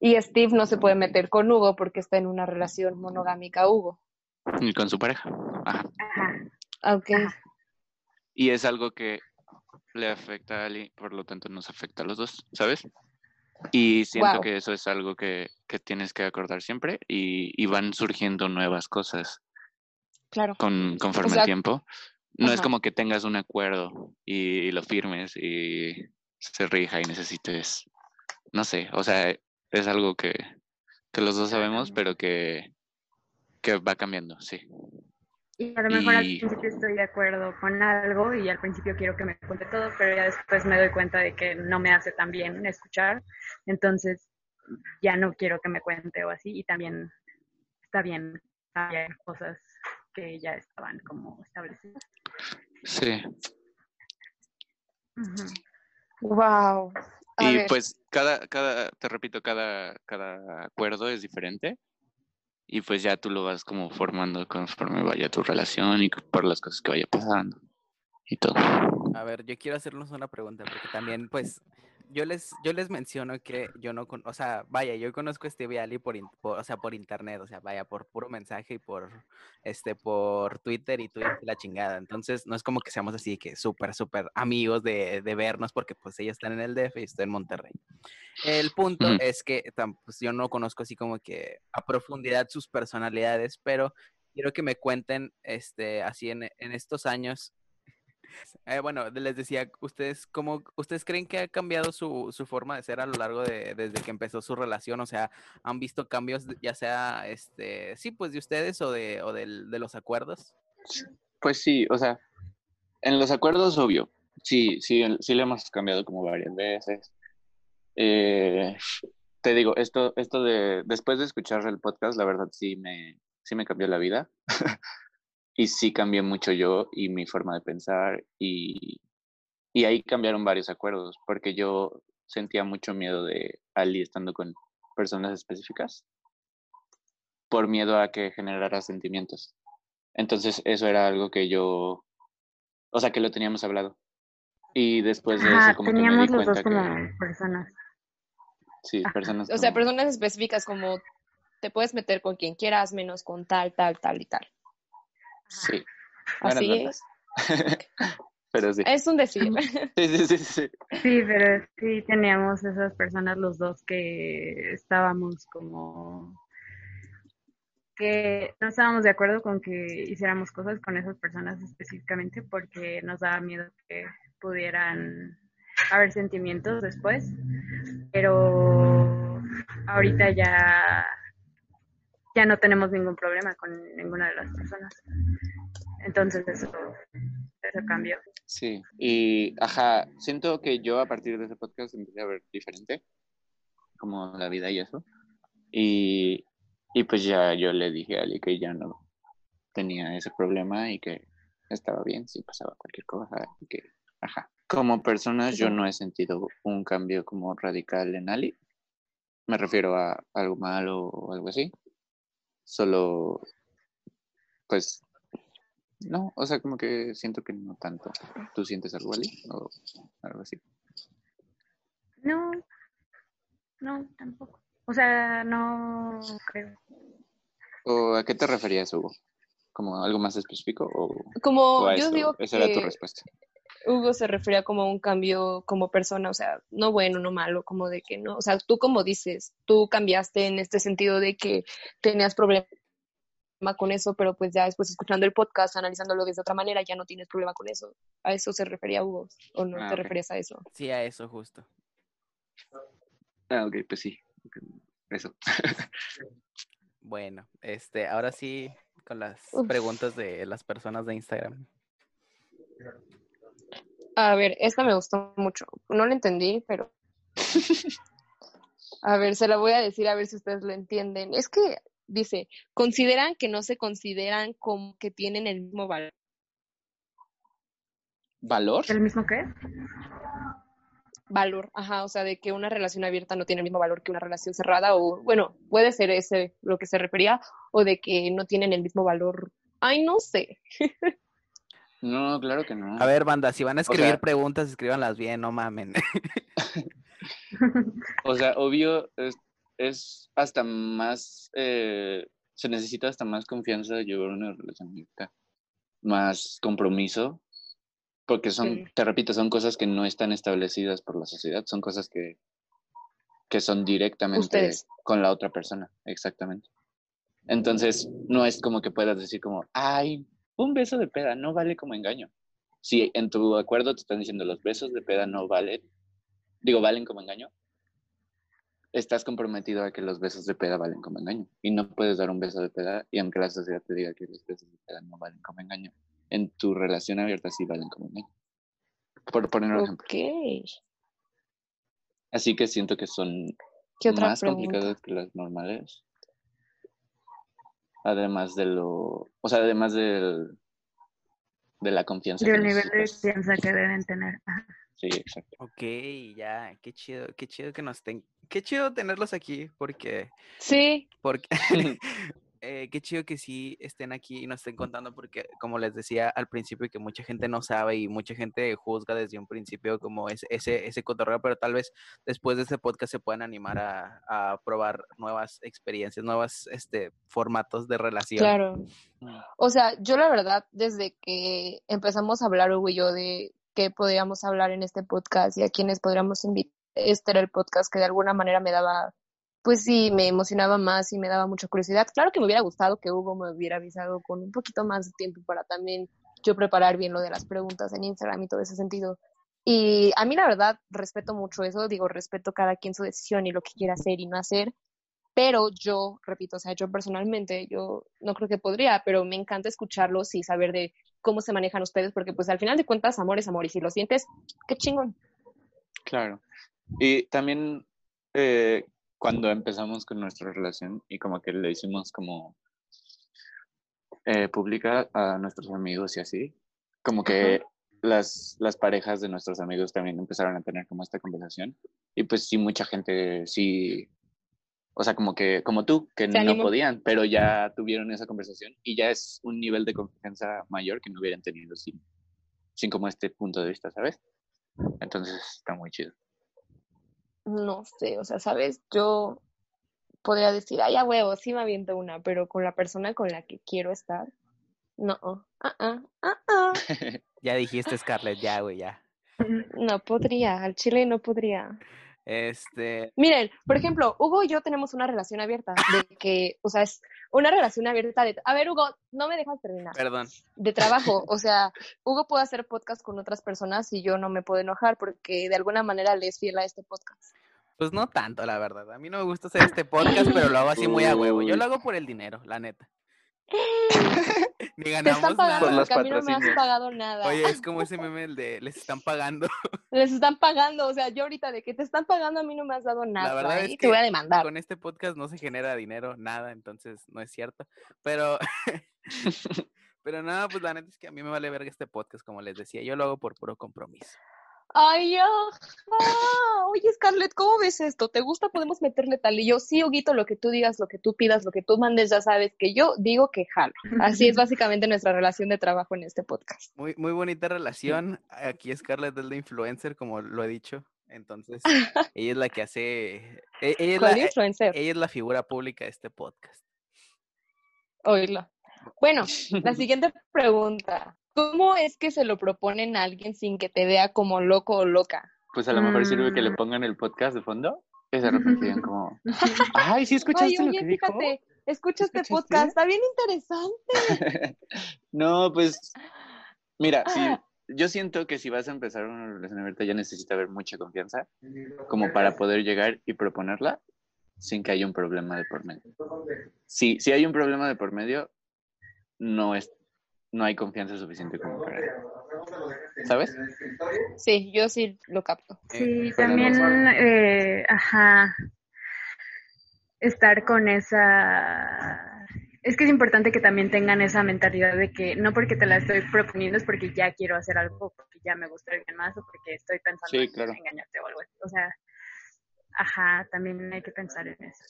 y Steve no se puede meter con Hugo porque está en una relación monogámica Hugo. Y con su pareja. Ajá. Ok. Y es algo que le afecta a Ali, por lo tanto nos afecta a los dos, ¿sabes? Y siento que eso es algo que, que tienes que acordar siempre y, y, van surgiendo nuevas cosas. Claro. Con, conforme el tiempo. No es como que tengas un acuerdo y, lo firmes y se rija y necesites, no sé, o sea, es algo que, los dos sabemos, pero que, que va cambiando, sí. Y a lo mejor al principio estoy de acuerdo con algo y al principio quiero que me cuente todo, pero ya después me doy cuenta de que no me hace tan bien escuchar, entonces ya no quiero que me cuente o así y también está bien cambiar cosas que ya estaban como establecidas. Sí. Wow. y pues cada, cada, te repito, cada, cada acuerdo es diferente. Y pues ya tú lo vas como formando conforme vaya tu relación y por las cosas que vaya pasando y todo. A ver, yo quiero hacernos una pregunta, porque también, pues, yo les, yo les menciono que yo no, o sea, vaya, yo conozco a Stevie Ali por, o sea, por internet, o sea, vaya, por puro mensaje y por, este, por Twitter y Twitter la chingada. Entonces, no es como que seamos así que súper, súper amigos de, de, vernos porque pues ellos están en el DF y estoy en Monterrey. El punto es que pues, yo no conozco así como que a profundidad sus personalidades, pero quiero que me cuenten, este, así en, en estos años, eh, bueno, les decía, ¿ustedes cómo, ustedes creen que ha cambiado su, su, forma de ser a lo largo de, desde que empezó su relación? O sea, ¿han visto cambios, ya sea, este, sí, pues de ustedes o de, o de los acuerdos? Pues sí, o sea, en los acuerdos, obvio, sí, sí, sí le hemos cambiado como varias veces. Eh, te digo, esto, esto de, después de escuchar el podcast, la verdad sí me, sí me cambió la vida. y sí cambié mucho yo y mi forma de pensar y, y ahí cambiaron varios acuerdos porque yo sentía mucho miedo de Ali estando con personas específicas por miedo a que generara sentimientos. Entonces eso era algo que yo, o sea, que lo teníamos hablado. Y después de eso como teníamos que me los dos como personas. Sí, personas. O sea, personas específicas como te puedes meter con quien quieras menos con tal, tal, tal y tal. Sí. Así es. pero sí. Es un decir. Sí, sí, sí, sí. Sí, pero sí teníamos esas personas los dos que estábamos como que no estábamos de acuerdo con que hiciéramos cosas con esas personas específicamente porque nos daba miedo que pudieran haber sentimientos después, pero ahorita ya ya no tenemos ningún problema con ninguna de las personas. Entonces eso, eso cambió. Sí, y ajá, siento que yo a partir de ese podcast empecé a ver diferente, como la vida y eso. Y, y pues ya yo le dije a Ali que ya no tenía ese problema y que estaba bien si pasaba cualquier cosa. Y que, ajá. Como personas yo no he sentido un cambio como radical en Ali. Me refiero a algo malo o algo así. Solo, pues, no, o sea, como que siento que no tanto. ¿Tú sientes algo, Ali? O algo así. No, no, tampoco. O sea, no creo. ¿O a qué te referías, Hugo? ¿Como algo más específico? O, como yo digo Esa era tu respuesta. Hugo se refería como a un cambio como persona, o sea, no bueno, no malo, como de que no, o sea, tú como dices, tú cambiaste en este sentido de que tenías problema con eso, pero pues ya después escuchando el podcast, analizándolo de otra manera, ya no tienes problema con eso. ¿A eso se refería Hugo? ¿O no ah, te referías a eso? Sí, a eso justo. Ah, ok, pues sí. Eso. bueno, este, ahora sí con las preguntas de las personas de Instagram. A ver, esta me gustó mucho. No la entendí, pero. A ver, se la voy a decir a ver si ustedes lo entienden. Es que dice, consideran que no se consideran como que tienen el mismo valor. ¿Valor? ¿El mismo qué? Valor, ajá, o sea, de que una relación abierta no tiene el mismo valor que una relación cerrada, o bueno, puede ser ese lo que se refería, o de que no tienen el mismo valor. Ay, no sé. no, claro que no. A ver, banda, si van a escribir preguntas, escríbanlas bien, no mamen. o sea, obvio, es, hasta más, eh, se necesita hasta más confianza de llevar una relación abierta, más compromiso, porque son, te repito, son cosas que no están establecidas por la sociedad, son cosas que, que son directamente con la otra persona, exactamente. Entonces, no es como que puedas decir como, ay, un beso de peda no vale como engaño. Si en tu acuerdo te están diciendo los besos de peda no valen, digo, valen como engaño, estás comprometido a que los besos de peda valen como engaño. Y no puedes dar un beso de peda y aunque la sociedad te diga que los besos de peda no valen como engaño, en tu relación abierta sí valen como engaño. Por poner un ejemplo. Así que siento que son más complicadas que las normales. Además de lo, o sea, además del, de la confianza. Del nivel de confianza que deben tener. Sí, exacto. Ok, ya, qué chido, qué chido que nos estén, qué chido tenerlos aquí, porque... Sí. Porque, eh, qué chido que sí estén aquí y nos estén contando porque, como les decía al principio, que mucha gente no sabe y mucha gente juzga desde un principio como ese, ese, ese cotorreo, pero tal vez después de este podcast se puedan animar a, a probar nuevas experiencias, nuevos este, formatos de relación. Claro. Mm. O sea, yo la verdad, desde que empezamos a hablar Hugo y yo de qué podríamos hablar en este podcast y a quienes podríamos invitar, este era el podcast que de alguna manera me daba pues sí, me emocionaba más y me daba mucha curiosidad. Claro que me hubiera gustado que Hugo me hubiera avisado con un poquito más de tiempo para también yo preparar bien lo de las preguntas en Instagram y todo ese sentido. Y a mí la verdad respeto mucho eso, digo, respeto cada quien su decisión y lo que quiera hacer y no hacer, pero yo, repito, o sea, yo personalmente, yo no creo que podría, pero me encanta escucharlos y saber de cómo se manejan ustedes, porque pues al final de cuentas, amor es amor y si lo sientes, qué chingón. Claro. Y también eh, cuando empezamos con nuestra relación y como que le hicimos como eh, pública a nuestros amigos y así, como que las, las parejas de nuestros amigos también empezaron a tener como esta conversación y pues sí, mucha gente sí, o sea, como que, como tú, que no podían, pero ya tuvieron esa conversación y ya es un nivel de confianza mayor que no hubieran tenido sin, sin como este punto de vista, ¿sabes? Entonces está muy chido no sé, o sea, ¿sabes? Yo podría decir, ay, a huevo, sí me aviento una, pero con la persona con la que quiero estar, no, ah, ah, ah, ah. ya dijiste, Scarlett, ya, güey, ya. No podría, al chile no podría. Este. Miren, por ejemplo, Hugo y yo tenemos una relación abierta, de que, o sea, es una relación abierta de. A ver, Hugo, no me dejas terminar. Perdón. De trabajo, o sea, Hugo puede hacer podcast con otras personas y yo no me puedo enojar porque de alguna manera le es fiel a este podcast. Pues no tanto, la verdad. A mí no me gusta hacer este podcast, pero lo hago así muy a huevo. Yo lo hago por el dinero, la neta. Ni ganamos te están pagando nada. Porque a mí no me has pagado nada. Oye, es como ese meme el de les están pagando. Les están pagando, o sea, yo ahorita de que te están pagando a mí no me has dado nada. La verdad es que te voy a demandar. Con este podcast no se genera dinero, nada, entonces no es cierto. Pero pero nada, pues la neta es que a mí me vale verga este podcast, como les decía, yo lo hago por puro compromiso. Ay, ajá. Oye, Scarlett, ¿cómo ves esto? ¿Te gusta? Podemos meterle tal. Y yo, sí, Huguito, lo que tú digas, lo que tú pidas, lo que tú mandes, ya sabes que yo digo que jalo. Así es básicamente nuestra relación de trabajo en este podcast. Muy, muy bonita relación. Aquí Scarlett es la influencer, como lo he dicho. Entonces, ella es la que hace. E, ella es la, influencer? Ella es la figura pública de este podcast. Oírlo. Bueno, la siguiente pregunta. ¿Cómo es que se lo proponen a alguien sin que te vea como loco o loca? Pues a lo mejor sirve que le mm. pongan el podcast de fondo y se repente como, ay, sí escuchaste lo que fíjate, escucha este podcast, está bien interesante. no, pues, mira, sí, ah. yo siento que si vas a empezar una relación abierta ya necesita haber mucha confianza como para poder llegar y proponerla sin que haya un problema de por medio. Si, si hay un problema de por medio, no es no hay confianza suficiente como para ¿Sabes? Sí, yo sí lo capto. Sí, también, eh, ajá, estar con esa... Es que es importante que también tengan esa mentalidad de que no porque te la estoy proponiendo es porque ya quiero hacer algo, porque ya me gusta alguien más o porque estoy pensando en engañarte o algo así. O sea, ajá, también hay que pensar en eso.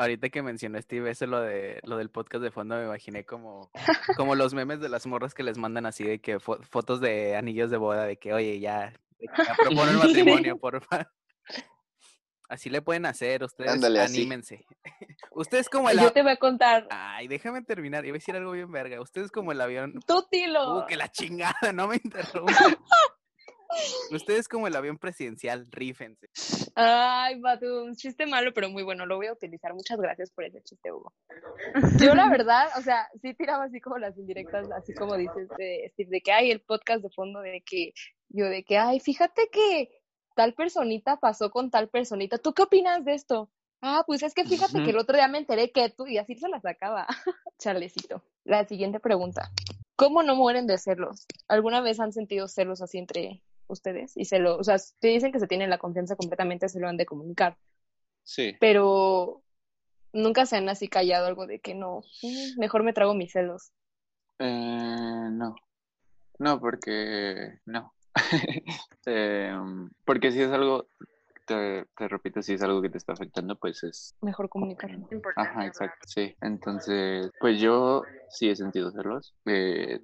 Ahorita que mencionó Steve eso lo de lo del podcast de fondo me imaginé como como los memes de las morras que les mandan así de que fotos de anillos de boda de que oye ya, ya propone el matrimonio porfa así le pueden hacer ustedes anímense. Ustedes como el yo te voy a contar. Ay déjame terminar iba a decir algo bien verga. Ustedes como el avión. Tú tilo uh, que la chingada no me interrumpa Ustedes como el avión presidencial, rífense. Ay, Batu, un chiste malo, pero muy bueno. Lo voy a utilizar. Muchas gracias por ese chiste, Hugo. Yo, la verdad, o sea, sí tiraba así como las indirectas, así como dices, de, de que hay el podcast de fondo, de que yo, de que, ay, fíjate que tal personita pasó con tal personita. ¿Tú qué opinas de esto? Ah, pues es que fíjate que el otro día me enteré que tú, y así se la sacaba. Charlecito. La siguiente pregunta. ¿Cómo no mueren de celos? ¿Alguna vez han sentido celos así entre ustedes y se lo, o sea, te dicen que se tienen la confianza completamente, se lo han de comunicar. Sí. Pero nunca se han así callado algo de que no, mm, mejor me trago mis celos. Eh, no. No, porque no. eh, porque si es algo, te, te, repito, si es algo que te está afectando, pues es... Mejor comunicarlo. Ajá, exacto, sí. Entonces, pues yo sí he sentido celos eh,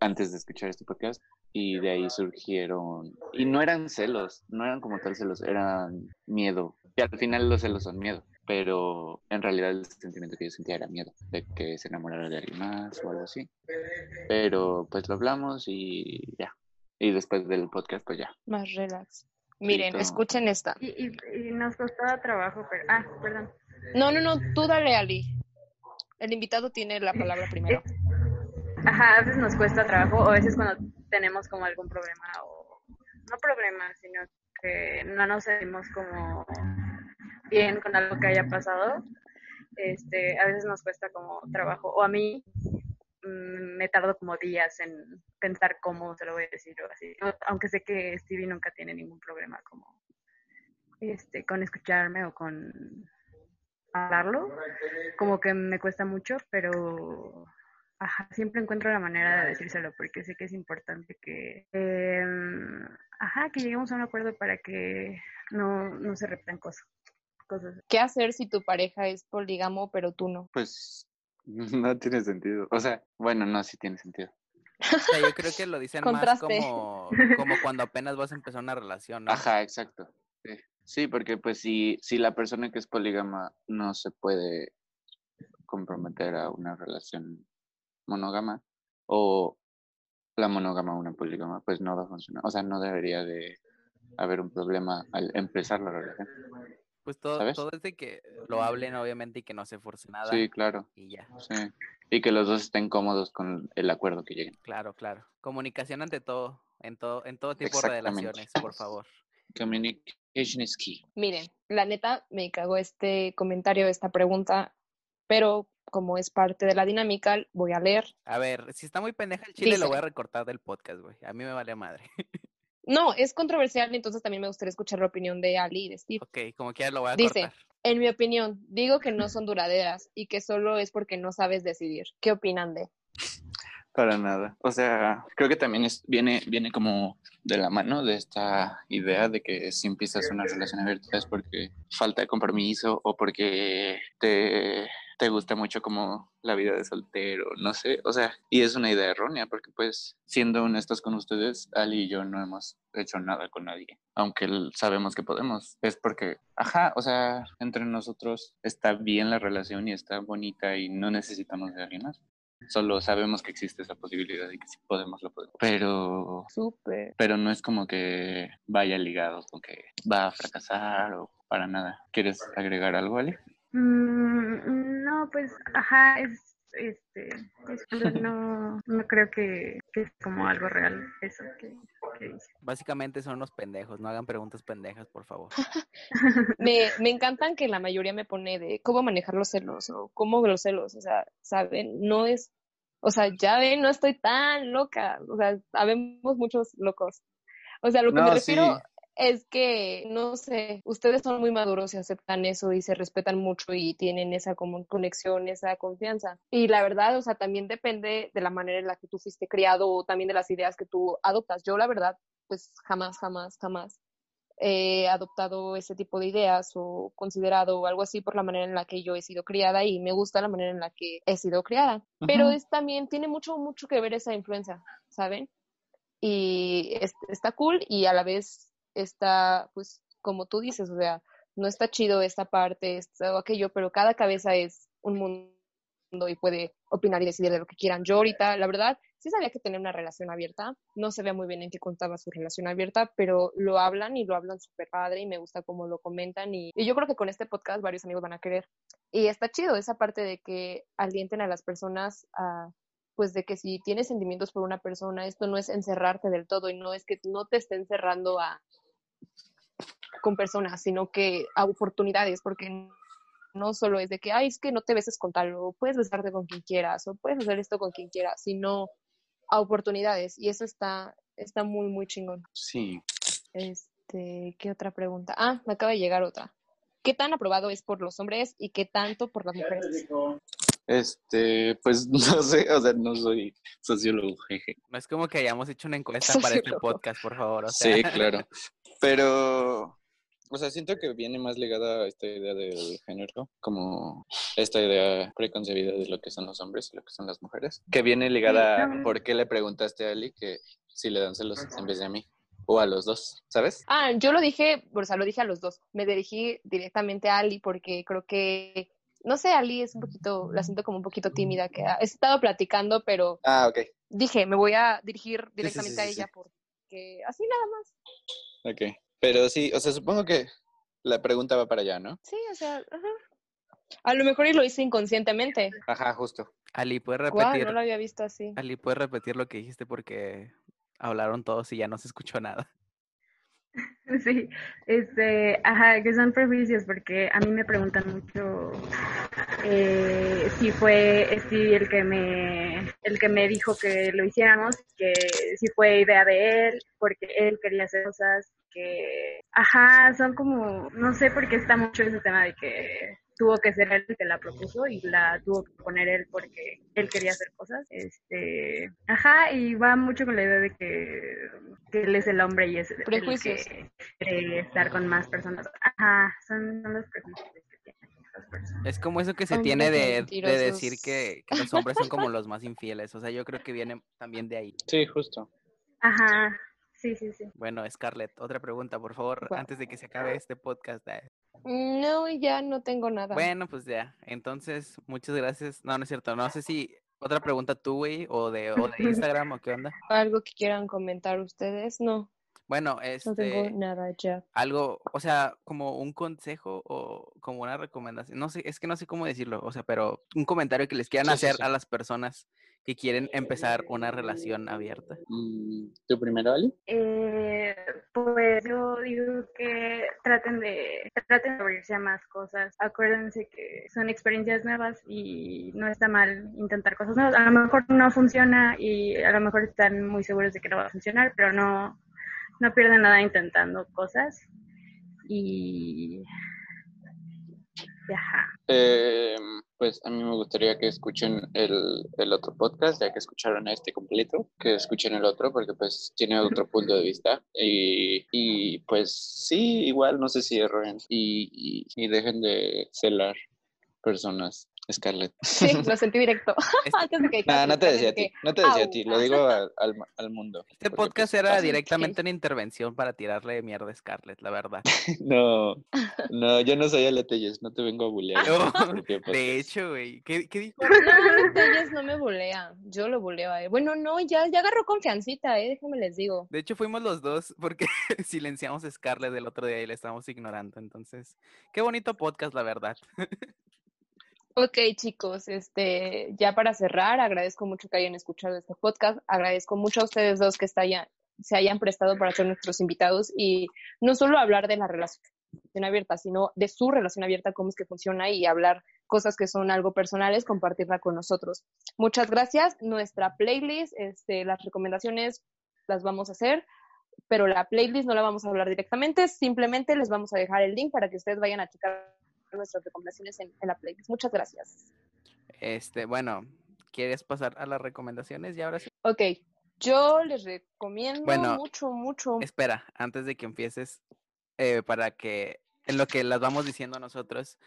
antes de escuchar este podcast y de ahí surgieron, y no eran celos, no eran como tal celos, eran miedo. Y al final los celos son miedo, pero en realidad el sentimiento que yo sentía era miedo, de que se enamorara de alguien más o algo así. Pero pues lo hablamos y ya. Y después del podcast, pues ya. Más relax. Miren, escuchen esta. Y, y, nos costaba trabajo, pero... Ah, perdón. No, no, no, tú dale, Ali. El invitado tiene la palabra primero. Ajá, a veces nos cuesta trabajo, o a veces cuando tenemos como algún problema, o no problema, sino que no nos sentimos como bien con algo que haya pasado, este, a veces nos cuesta como trabajo, o a mí mm, me tardo como días en pensar cómo se lo voy a decir o así, aunque sé que Stevie nunca tiene ningún problema como este con escucharme o con hablarlo, como que me cuesta mucho, pero ajá, siempre encuentro la manera de decírselo porque sé que es importante que, em, ajá, que lleguemos a un acuerdo para que no, no se repitan cosas, cosas. ¿Qué hacer si tu pareja es polígamo pero tú no? Pues no tiene sentido. O sea, bueno, no, sí tiene sentido. yo creo que lo dicen más como, como cuando apenas vas a empezar una relación, ¿no? Ajá, exacto. Sí. sí, porque pues si, si la persona que es polígama no se puede comprometer a una relación monógama o la monógama una polígama, pues no va a funcionar. O sea, no debería de haber un problema al empezar la relación. Pues todo, todo es de que lo hablen, obviamente, y que no se force nada. Sí, claro. Y ya. Sí. Y que los dos estén cómodos con el acuerdo que lleguen. Claro, claro. Comunicación ante todo, en todo, en todo tipo de relaciones, por favor. Communication is key. Miren, la neta me cago este comentario, esta pregunta, pero como es parte de la dinámica, voy a leer. A ver, si está muy pendeja el chile, lo voy a recortar del podcast, güey. A mí me vale madre. no, es controversial, entonces también me gustaría escuchar la opinión de Ali y de Steve. Ok, como quiera lo voy a Dice, en mi opinión, digo que no son duraderas y que solo es porque no sabes decidir. ¿Qué opinan de? Para nada. O sea, creo que también es, viene, viene como de la mano de esta idea de que si empiezas una relación abierta es porque falta de compromiso o porque te te gusta mucho como la vida de soltero, no sé, o sea, y es una idea errónea porque pues siendo honestos con ustedes, Ali y yo no hemos hecho nada con nadie, aunque sabemos que podemos, es porque, ajá, o sea, entre nosotros está bien la relación y está bonita y no necesitamos de alguien más. Solo sabemos que existe esa posibilidad y que si podemos, lo podemos. Pero. Súper. Pero no es como que vaya ligado con que va a fracasar o para nada. ¿Quieres agregar algo, Ali? Mm, no, pues, ajá, es, este, no, no creo que, que, es como algo real eso que, Básicamente son unos pendejos, no hagan preguntas pendejas, por favor. me, me encantan que la mayoría me pone de cómo manejar los celos o cómo los celos, o sea, ¿saben? No es, o sea, ya ven, no estoy tan loca, o sea, sabemos muchos locos. O sea, lo que me refiero es que, no sé, ustedes son muy maduros y aceptan eso y se respetan mucho y tienen esa como conexión, esa confianza. Y la verdad, o sea, también depende de la manera en la que tú fuiste criado o también de las ideas que tú adoptas. Yo, la verdad, pues jamás, jamás, jamás he adoptado ese tipo de ideas o considerado algo así por la manera en la que yo he sido criada y me gusta la manera en la que he sido criada. Pero es también tiene mucho, mucho que ver esa influencia, ¿saben? Y está cool y a la vez está, pues, como tú dices, o sea, no está chido esta parte, esto, aquello, pero cada cabeza es un mundo y puede opinar y decidir de lo que quieran. Yo ahorita, la verdad, sí sabía que tenía una relación abierta, no se ve muy bien en qué contaba su relación abierta, pero lo hablan y lo hablan súper padre y me gusta cómo lo comentan y, y, yo creo que con este podcast varios amigos van a querer. Y está chido esa parte de que alienten a las personas a pues de que si tienes sentimientos por una persona, esto no es encerrarte del todo y no es que no te esté encerrando a con personas, sino que a oportunidades, porque no solo es de que, ay, es que no te beses con tal, o puedes besarte con quien quieras, o puedes hacer esto con quien quieras, sino a oportunidades. Y eso está, está muy, muy chingón. Sí. Este, ¿qué otra pregunta? Ah, me acaba de llegar otra. ¿Qué tan aprobado es por los hombres y qué tanto por las mujeres? Este, pues no sé, o sea, no soy sociólogo, jeje. No es como que hayamos hecho una encuesta para este podcast, por favor. Sí, claro. Pero, o sea, siento que viene más ligada a esta idea del género, como esta idea preconcebida de lo que son los hombres y lo que son las mujeres, que viene ligada a por qué le preguntaste a Ali que si le dan celos en vez de a mí. O a los dos, ¿sabes? Ah, yo lo dije, o sea, lo dije a los dos. Me dirigí directamente a Ali porque creo que no sé, Ali es un poquito, la siento como un poquito tímida, que ha, he estado platicando, pero ah, okay. dije, me voy a dirigir directamente a ella porque así nada más. Ok, pero sí, o sea, supongo que la pregunta va para allá, ¿no? Sí, o sea, ajá. A lo mejor y lo hice inconscientemente. Ajá, justo. Ali, ¿puedes repetir? no lo había visto así. Ali, ¿puedes repetir lo que dijiste porque hablaron todos y ya no se escuchó nada? Sí, este, ajá, que son prejuicios porque a mí me preguntan mucho eh, si fue Stevie el que me, el que me dijo que lo hiciéramos, que si fue idea de él, porque él quería hacer cosas que, ajá, son como, no sé por qué está mucho ese tema de que tuvo que ser él el que la propuso y la tuvo que poner él porque él quería hacer cosas. Este, ajá, y va mucho con la idea de que, él es el hombre y es el que quiere estar con más personas. Ajá, son, los prejuicios que tienen las personas. Es como eso que se tiene de, de decir que, que, los hombres son como los más infieles. O sea, yo creo que viene también de ahí. Sí, justo. Ajá, sí, sí, sí. Bueno, Scarlett, otra pregunta, por favor, antes de que se acabe este podcast. No, ya no tengo nada. Bueno, pues ya. Entonces, muchas gracias. No, no es cierto. No sé si otra pregunta tú, güey, o de, o de Instagram o qué onda. Algo que quieran comentar ustedes, no. Bueno, este. No tengo este, nada ya. Algo, o sea, como un consejo o como una recomendación. No sé, es que no sé cómo decirlo, o sea, pero un comentario que les quieran hacer a las personas que quieren empezar una relación abierta. Mm, ¿Tu primero, Ali? Eh, pues yo digo que traten de, traten de abrirse a más cosas. Acuérdense que son experiencias nuevas y no está mal intentar cosas nuevas. A lo mejor no funciona y a lo mejor están muy seguros de que no va a funcionar, pero no no pierden nada intentando cosas y eh, pues a mí me gustaría que escuchen el, el, otro podcast, ya que escucharon este completo, que escuchen el otro porque pues tiene otro punto de vista. Y, y pues sí, igual no se cierren y, y, y dejen de celar personas Scarlett. Sí, lo sentí directo. no, no te decía a ti, no te decía a ti, lo digo al, al, mundo. Este podcast era directamente una intervención para tirarle mierda a Scarlett, la verdad. no, no, yo no soy Aletelles, no te vengo a bulear. de hecho, güey, ¿qué, ¿qué, dijo? No, Aletelles no me bulea, yo lo buleo a él. Bueno, no, ya, ya agarró confiancita, eh, déjame les digo. De hecho, fuimos los dos porque silenciamos a Scarlett el otro día y le estábamos ignorando, entonces, qué bonito podcast, la verdad. Ok, chicos, este, ya para cerrar, agradezco mucho que hayan escuchado este podcast, agradezco mucho a ustedes dos que, se hayan prestado para ser nuestros invitados y no solo hablar de la relación abierta, sino de su relación abierta, cómo es que funciona y hablar cosas que son algo personales, compartirla con nosotros. Muchas gracias. Nuestra playlist, este, las recomendaciones las vamos a hacer, pero la playlist no la vamos a hablar directamente, simplemente les vamos a dejar el link para que ustedes vayan a checar nuestras recomendaciones en, en la playlist. Muchas gracias. Este, bueno, ¿quieres pasar a las recomendaciones y ahora sí? Ok, yo les recomiendo mucho, mucho. Espera, antes de que empieces, eh, para que en lo que las vamos diciendo nosotros.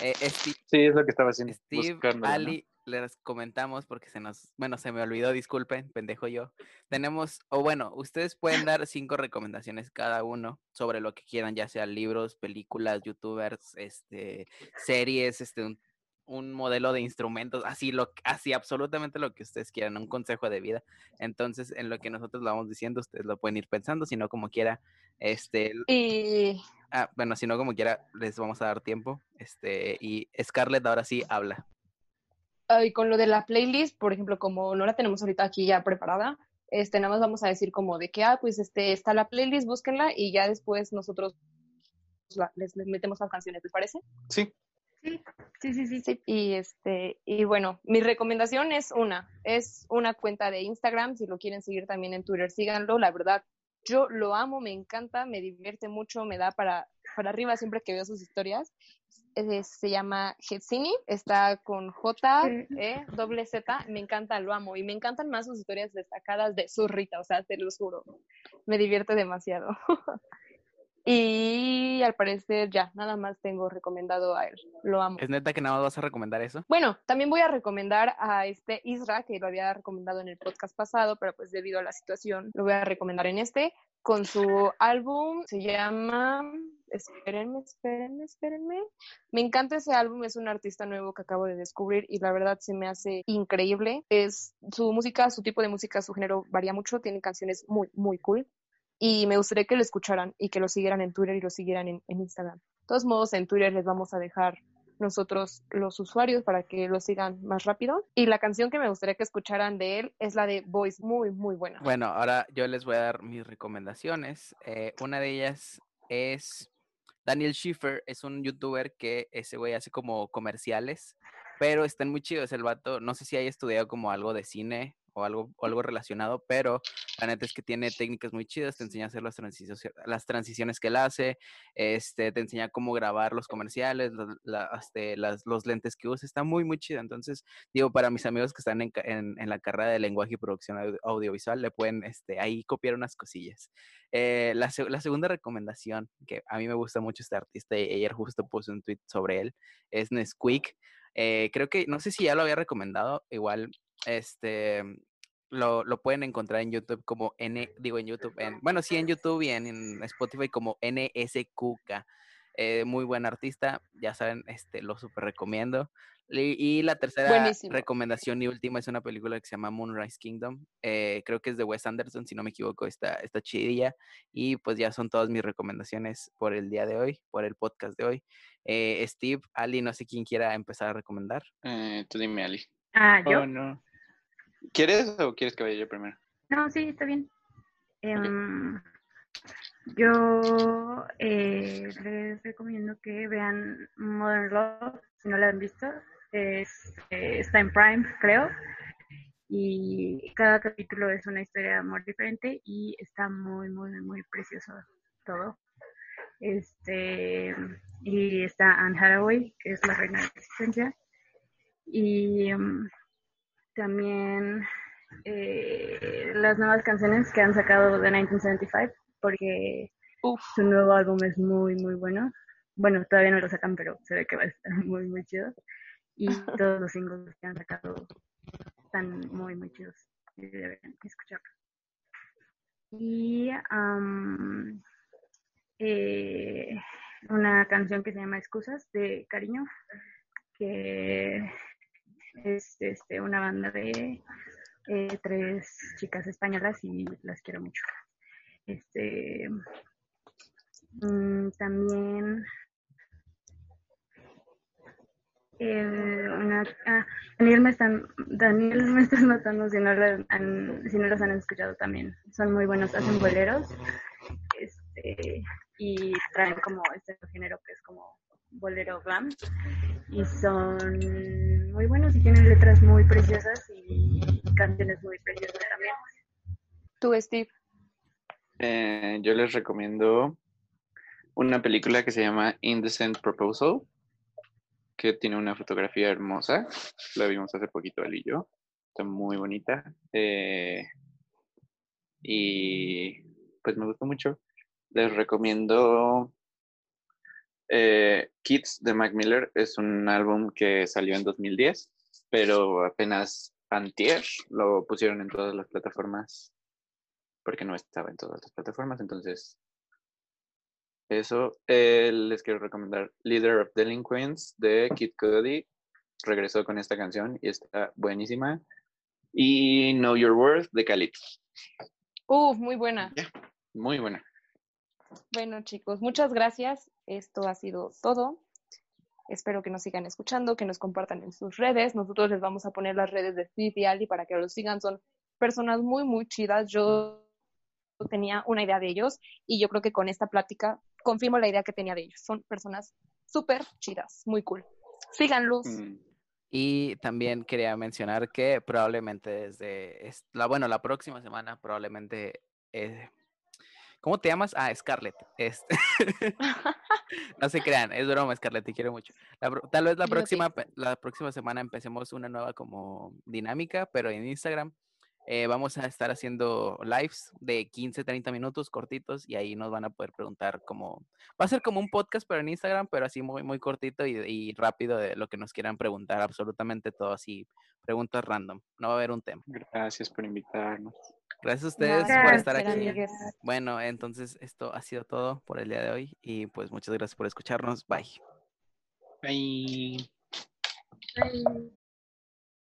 Eh, sí, es lo que estaba haciendo. Steve, Ali, les comentamos porque se nos, bueno, se me olvidó, disculpen, pendejo yo. Tenemos, o bueno, ustedes pueden dar cinco recomendaciones cada uno sobre lo que quieran, ya sea libros, películas, youtubers, este, series, este, un un modelo de instrumentos, así, lo, así absolutamente lo que ustedes quieran, un consejo de vida. Entonces, en lo que nosotros lo vamos diciendo, ustedes lo pueden ir pensando, si no como quiera, este... Y... Ah, bueno, si no como quiera, les vamos a dar tiempo. Este, y Scarlett ahora sí habla. Y con lo de la playlist, por ejemplo, como no la tenemos ahorita aquí ya preparada, este, nada más vamos a decir como de que, ah, pues este, está la playlist, búsquenla y ya después nosotros les, les metemos las canciones, ¿les parece? Sí. Sí, sí, sí, sí. Y este, y bueno, mi recomendación es una, es una cuenta de Instagram, si lo quieren seguir también en Twitter, síganlo, la verdad, yo lo amo, me encanta, me divierte mucho, me da para, para arriba siempre que veo sus historias. Se llama Getsini, está con J, E, doble Z, me encanta, lo amo. Y me encantan más sus historias destacadas de su Rita, o sea, te lo juro. Me divierte demasiado. Y al parecer ya, nada más tengo recomendado a él. Lo amo. ¿Es neta que nada más vas a recomendar eso? Bueno, también voy a recomendar a este Isra, que lo había recomendado en el podcast pasado, pero pues debido a la situación lo voy a recomendar en este, con su álbum, se llama... Espérenme, espérenme, espérenme. Me encanta ese álbum, es un artista nuevo que acabo de descubrir y la verdad se me hace increíble. Es su música, su tipo de música, su género varía mucho, tiene canciones muy, muy cool y me gustaría que lo escucharan y que lo siguieran en Twitter y lo siguieran en, Instagram. De todos modos, en Twitter les vamos a dejar nosotros los usuarios para que lo sigan más rápido. Y la canción que me gustaría que escucharan de él es la de Voice, muy, muy buena. Bueno, ahora yo les voy a dar mis recomendaciones. Eh, una de ellas es Daniel Schiffer, es un youtuber que ese güey hace como comerciales, pero están muy chidos. El vato, no sé si haya estudiado como algo de cine o algo, algo relacionado, pero la neta es que tiene técnicas muy chidas, te enseña a hacer las transiciones, las transiciones que él hace, este, te enseña cómo grabar los comerciales, este, las, los lentes que usa, está muy, muy chido. Entonces, digo, para mis amigos que están en, en, la carrera de lenguaje y producción audiovisual, le pueden este, ahí copiar unas cosillas. Eh, la, la, segunda recomendación, que a mí me gusta mucho este artista, y ayer justo puse un tweet sobre él, es Nesquik. Eh, creo que, no sé si ya lo había recomendado, igual este, lo, lo, pueden encontrar en YouTube como N, digo en YouTube, en, bueno, sí en YouTube y en, Spotify como NSQK. Eh, muy buen artista, ya saben, este, lo super recomiendo. Y, la tercera recomendación y última es una película que se llama Moonrise Kingdom. Eh, creo que es de Wes Anderson, si no me equivoco, está, está chidilla. Y pues ya son todas mis recomendaciones por el día de hoy, por el podcast de hoy. Eh, Steve, Ali, no sé quién quiera empezar a recomendar. tú dime, Ali. Ah, yo. Oh, no. ¿Quieres o quieres que vaya yo primero? No, sí, está bien. Em, yo eh, les recomiendo que vean Modern Love, si no la han visto. Es, eh, está en Prime, creo. Y cada capítulo es una historia de amor diferente y está muy, muy, muy precioso todo. Este, y está Anne Hathaway, que es la reina de la existencia. Y em, también eh, las nuevas canciones que han sacado de 1975, porque su nuevo álbum es muy, muy bueno. Bueno, todavía no lo sacan, pero se ve que va a estar muy, muy chido. Y todos los singles que han sacado están muy, muy chidos. Deberían escucharlo. Y eh, una canción que se llama Excusas de Cariño, que es este, una banda de eh, tres chicas españolas y las quiero mucho. Este, mm, también Eh, ah, Daniel, me están, Daniel me estás matando si no, si no los han escuchado también. Son muy buenos, hacen boleros este, y traen como este género que es como bolero glam y son muy buenos y tienen letras muy preciosas y canciones muy preciosas también. ¿Tú, Steve? Eh, yo les recomiendo una película que se llama Indecent Proposal, que tiene una fotografía hermosa. La vimos hace poquito él y yo. Está muy bonita. Eh, y pues me gustó mucho. Les recomiendo eh, Kids de Mac Miller. Es un álbum que salió en 2010, pero apenas antier lo pusieron en todas las plataformas porque no estaba en todas las plataformas. Entonces, eso. Eh, les quiero recomendar Leader of Delinquents de Kid Cudi. Regresó con esta canción y está buenísima. Y Know Your Worth de Khalid. Uf, muy buena. muy buena. Bueno, chicos, muchas gracias. Esto ha sido todo. Espero que nos sigan escuchando, que nos compartan en sus redes. Nosotros les vamos a poner las redes de Steve y Ali para que los sigan. Son personas muy, muy chidas. Yo tenía una idea de ellos y yo creo que con esta plática confirmo la idea que tenía de ellos. Son personas súper chidas, muy cool. Síganlos. Mm. Y también quería mencionar que probablemente desde la, bueno, la próxima semana probablemente eh, ¿Cómo te llamas? Ah, Scarlett. Este. no se crean, es broma, Scarlett, te quiero mucho. tal vez la próxima, la próxima semana empecemos una nueva como dinámica, pero en Instagram eh, vamos a estar haciendo lives de 15, 30 minutos cortitos y ahí nos van a poder preguntar como, va a ser como un podcast pero en Instagram, pero así muy, muy cortito y, rápido de lo que nos quieran preguntar, absolutamente todo así, preguntas random, no va a haber un tema. Gracias por invitarnos. Gracias a ustedes por estar aquí. Bueno, entonces esto ha sido todo por el día de hoy y pues muchas gracias por escucharnos. Bye. Bye. Bye.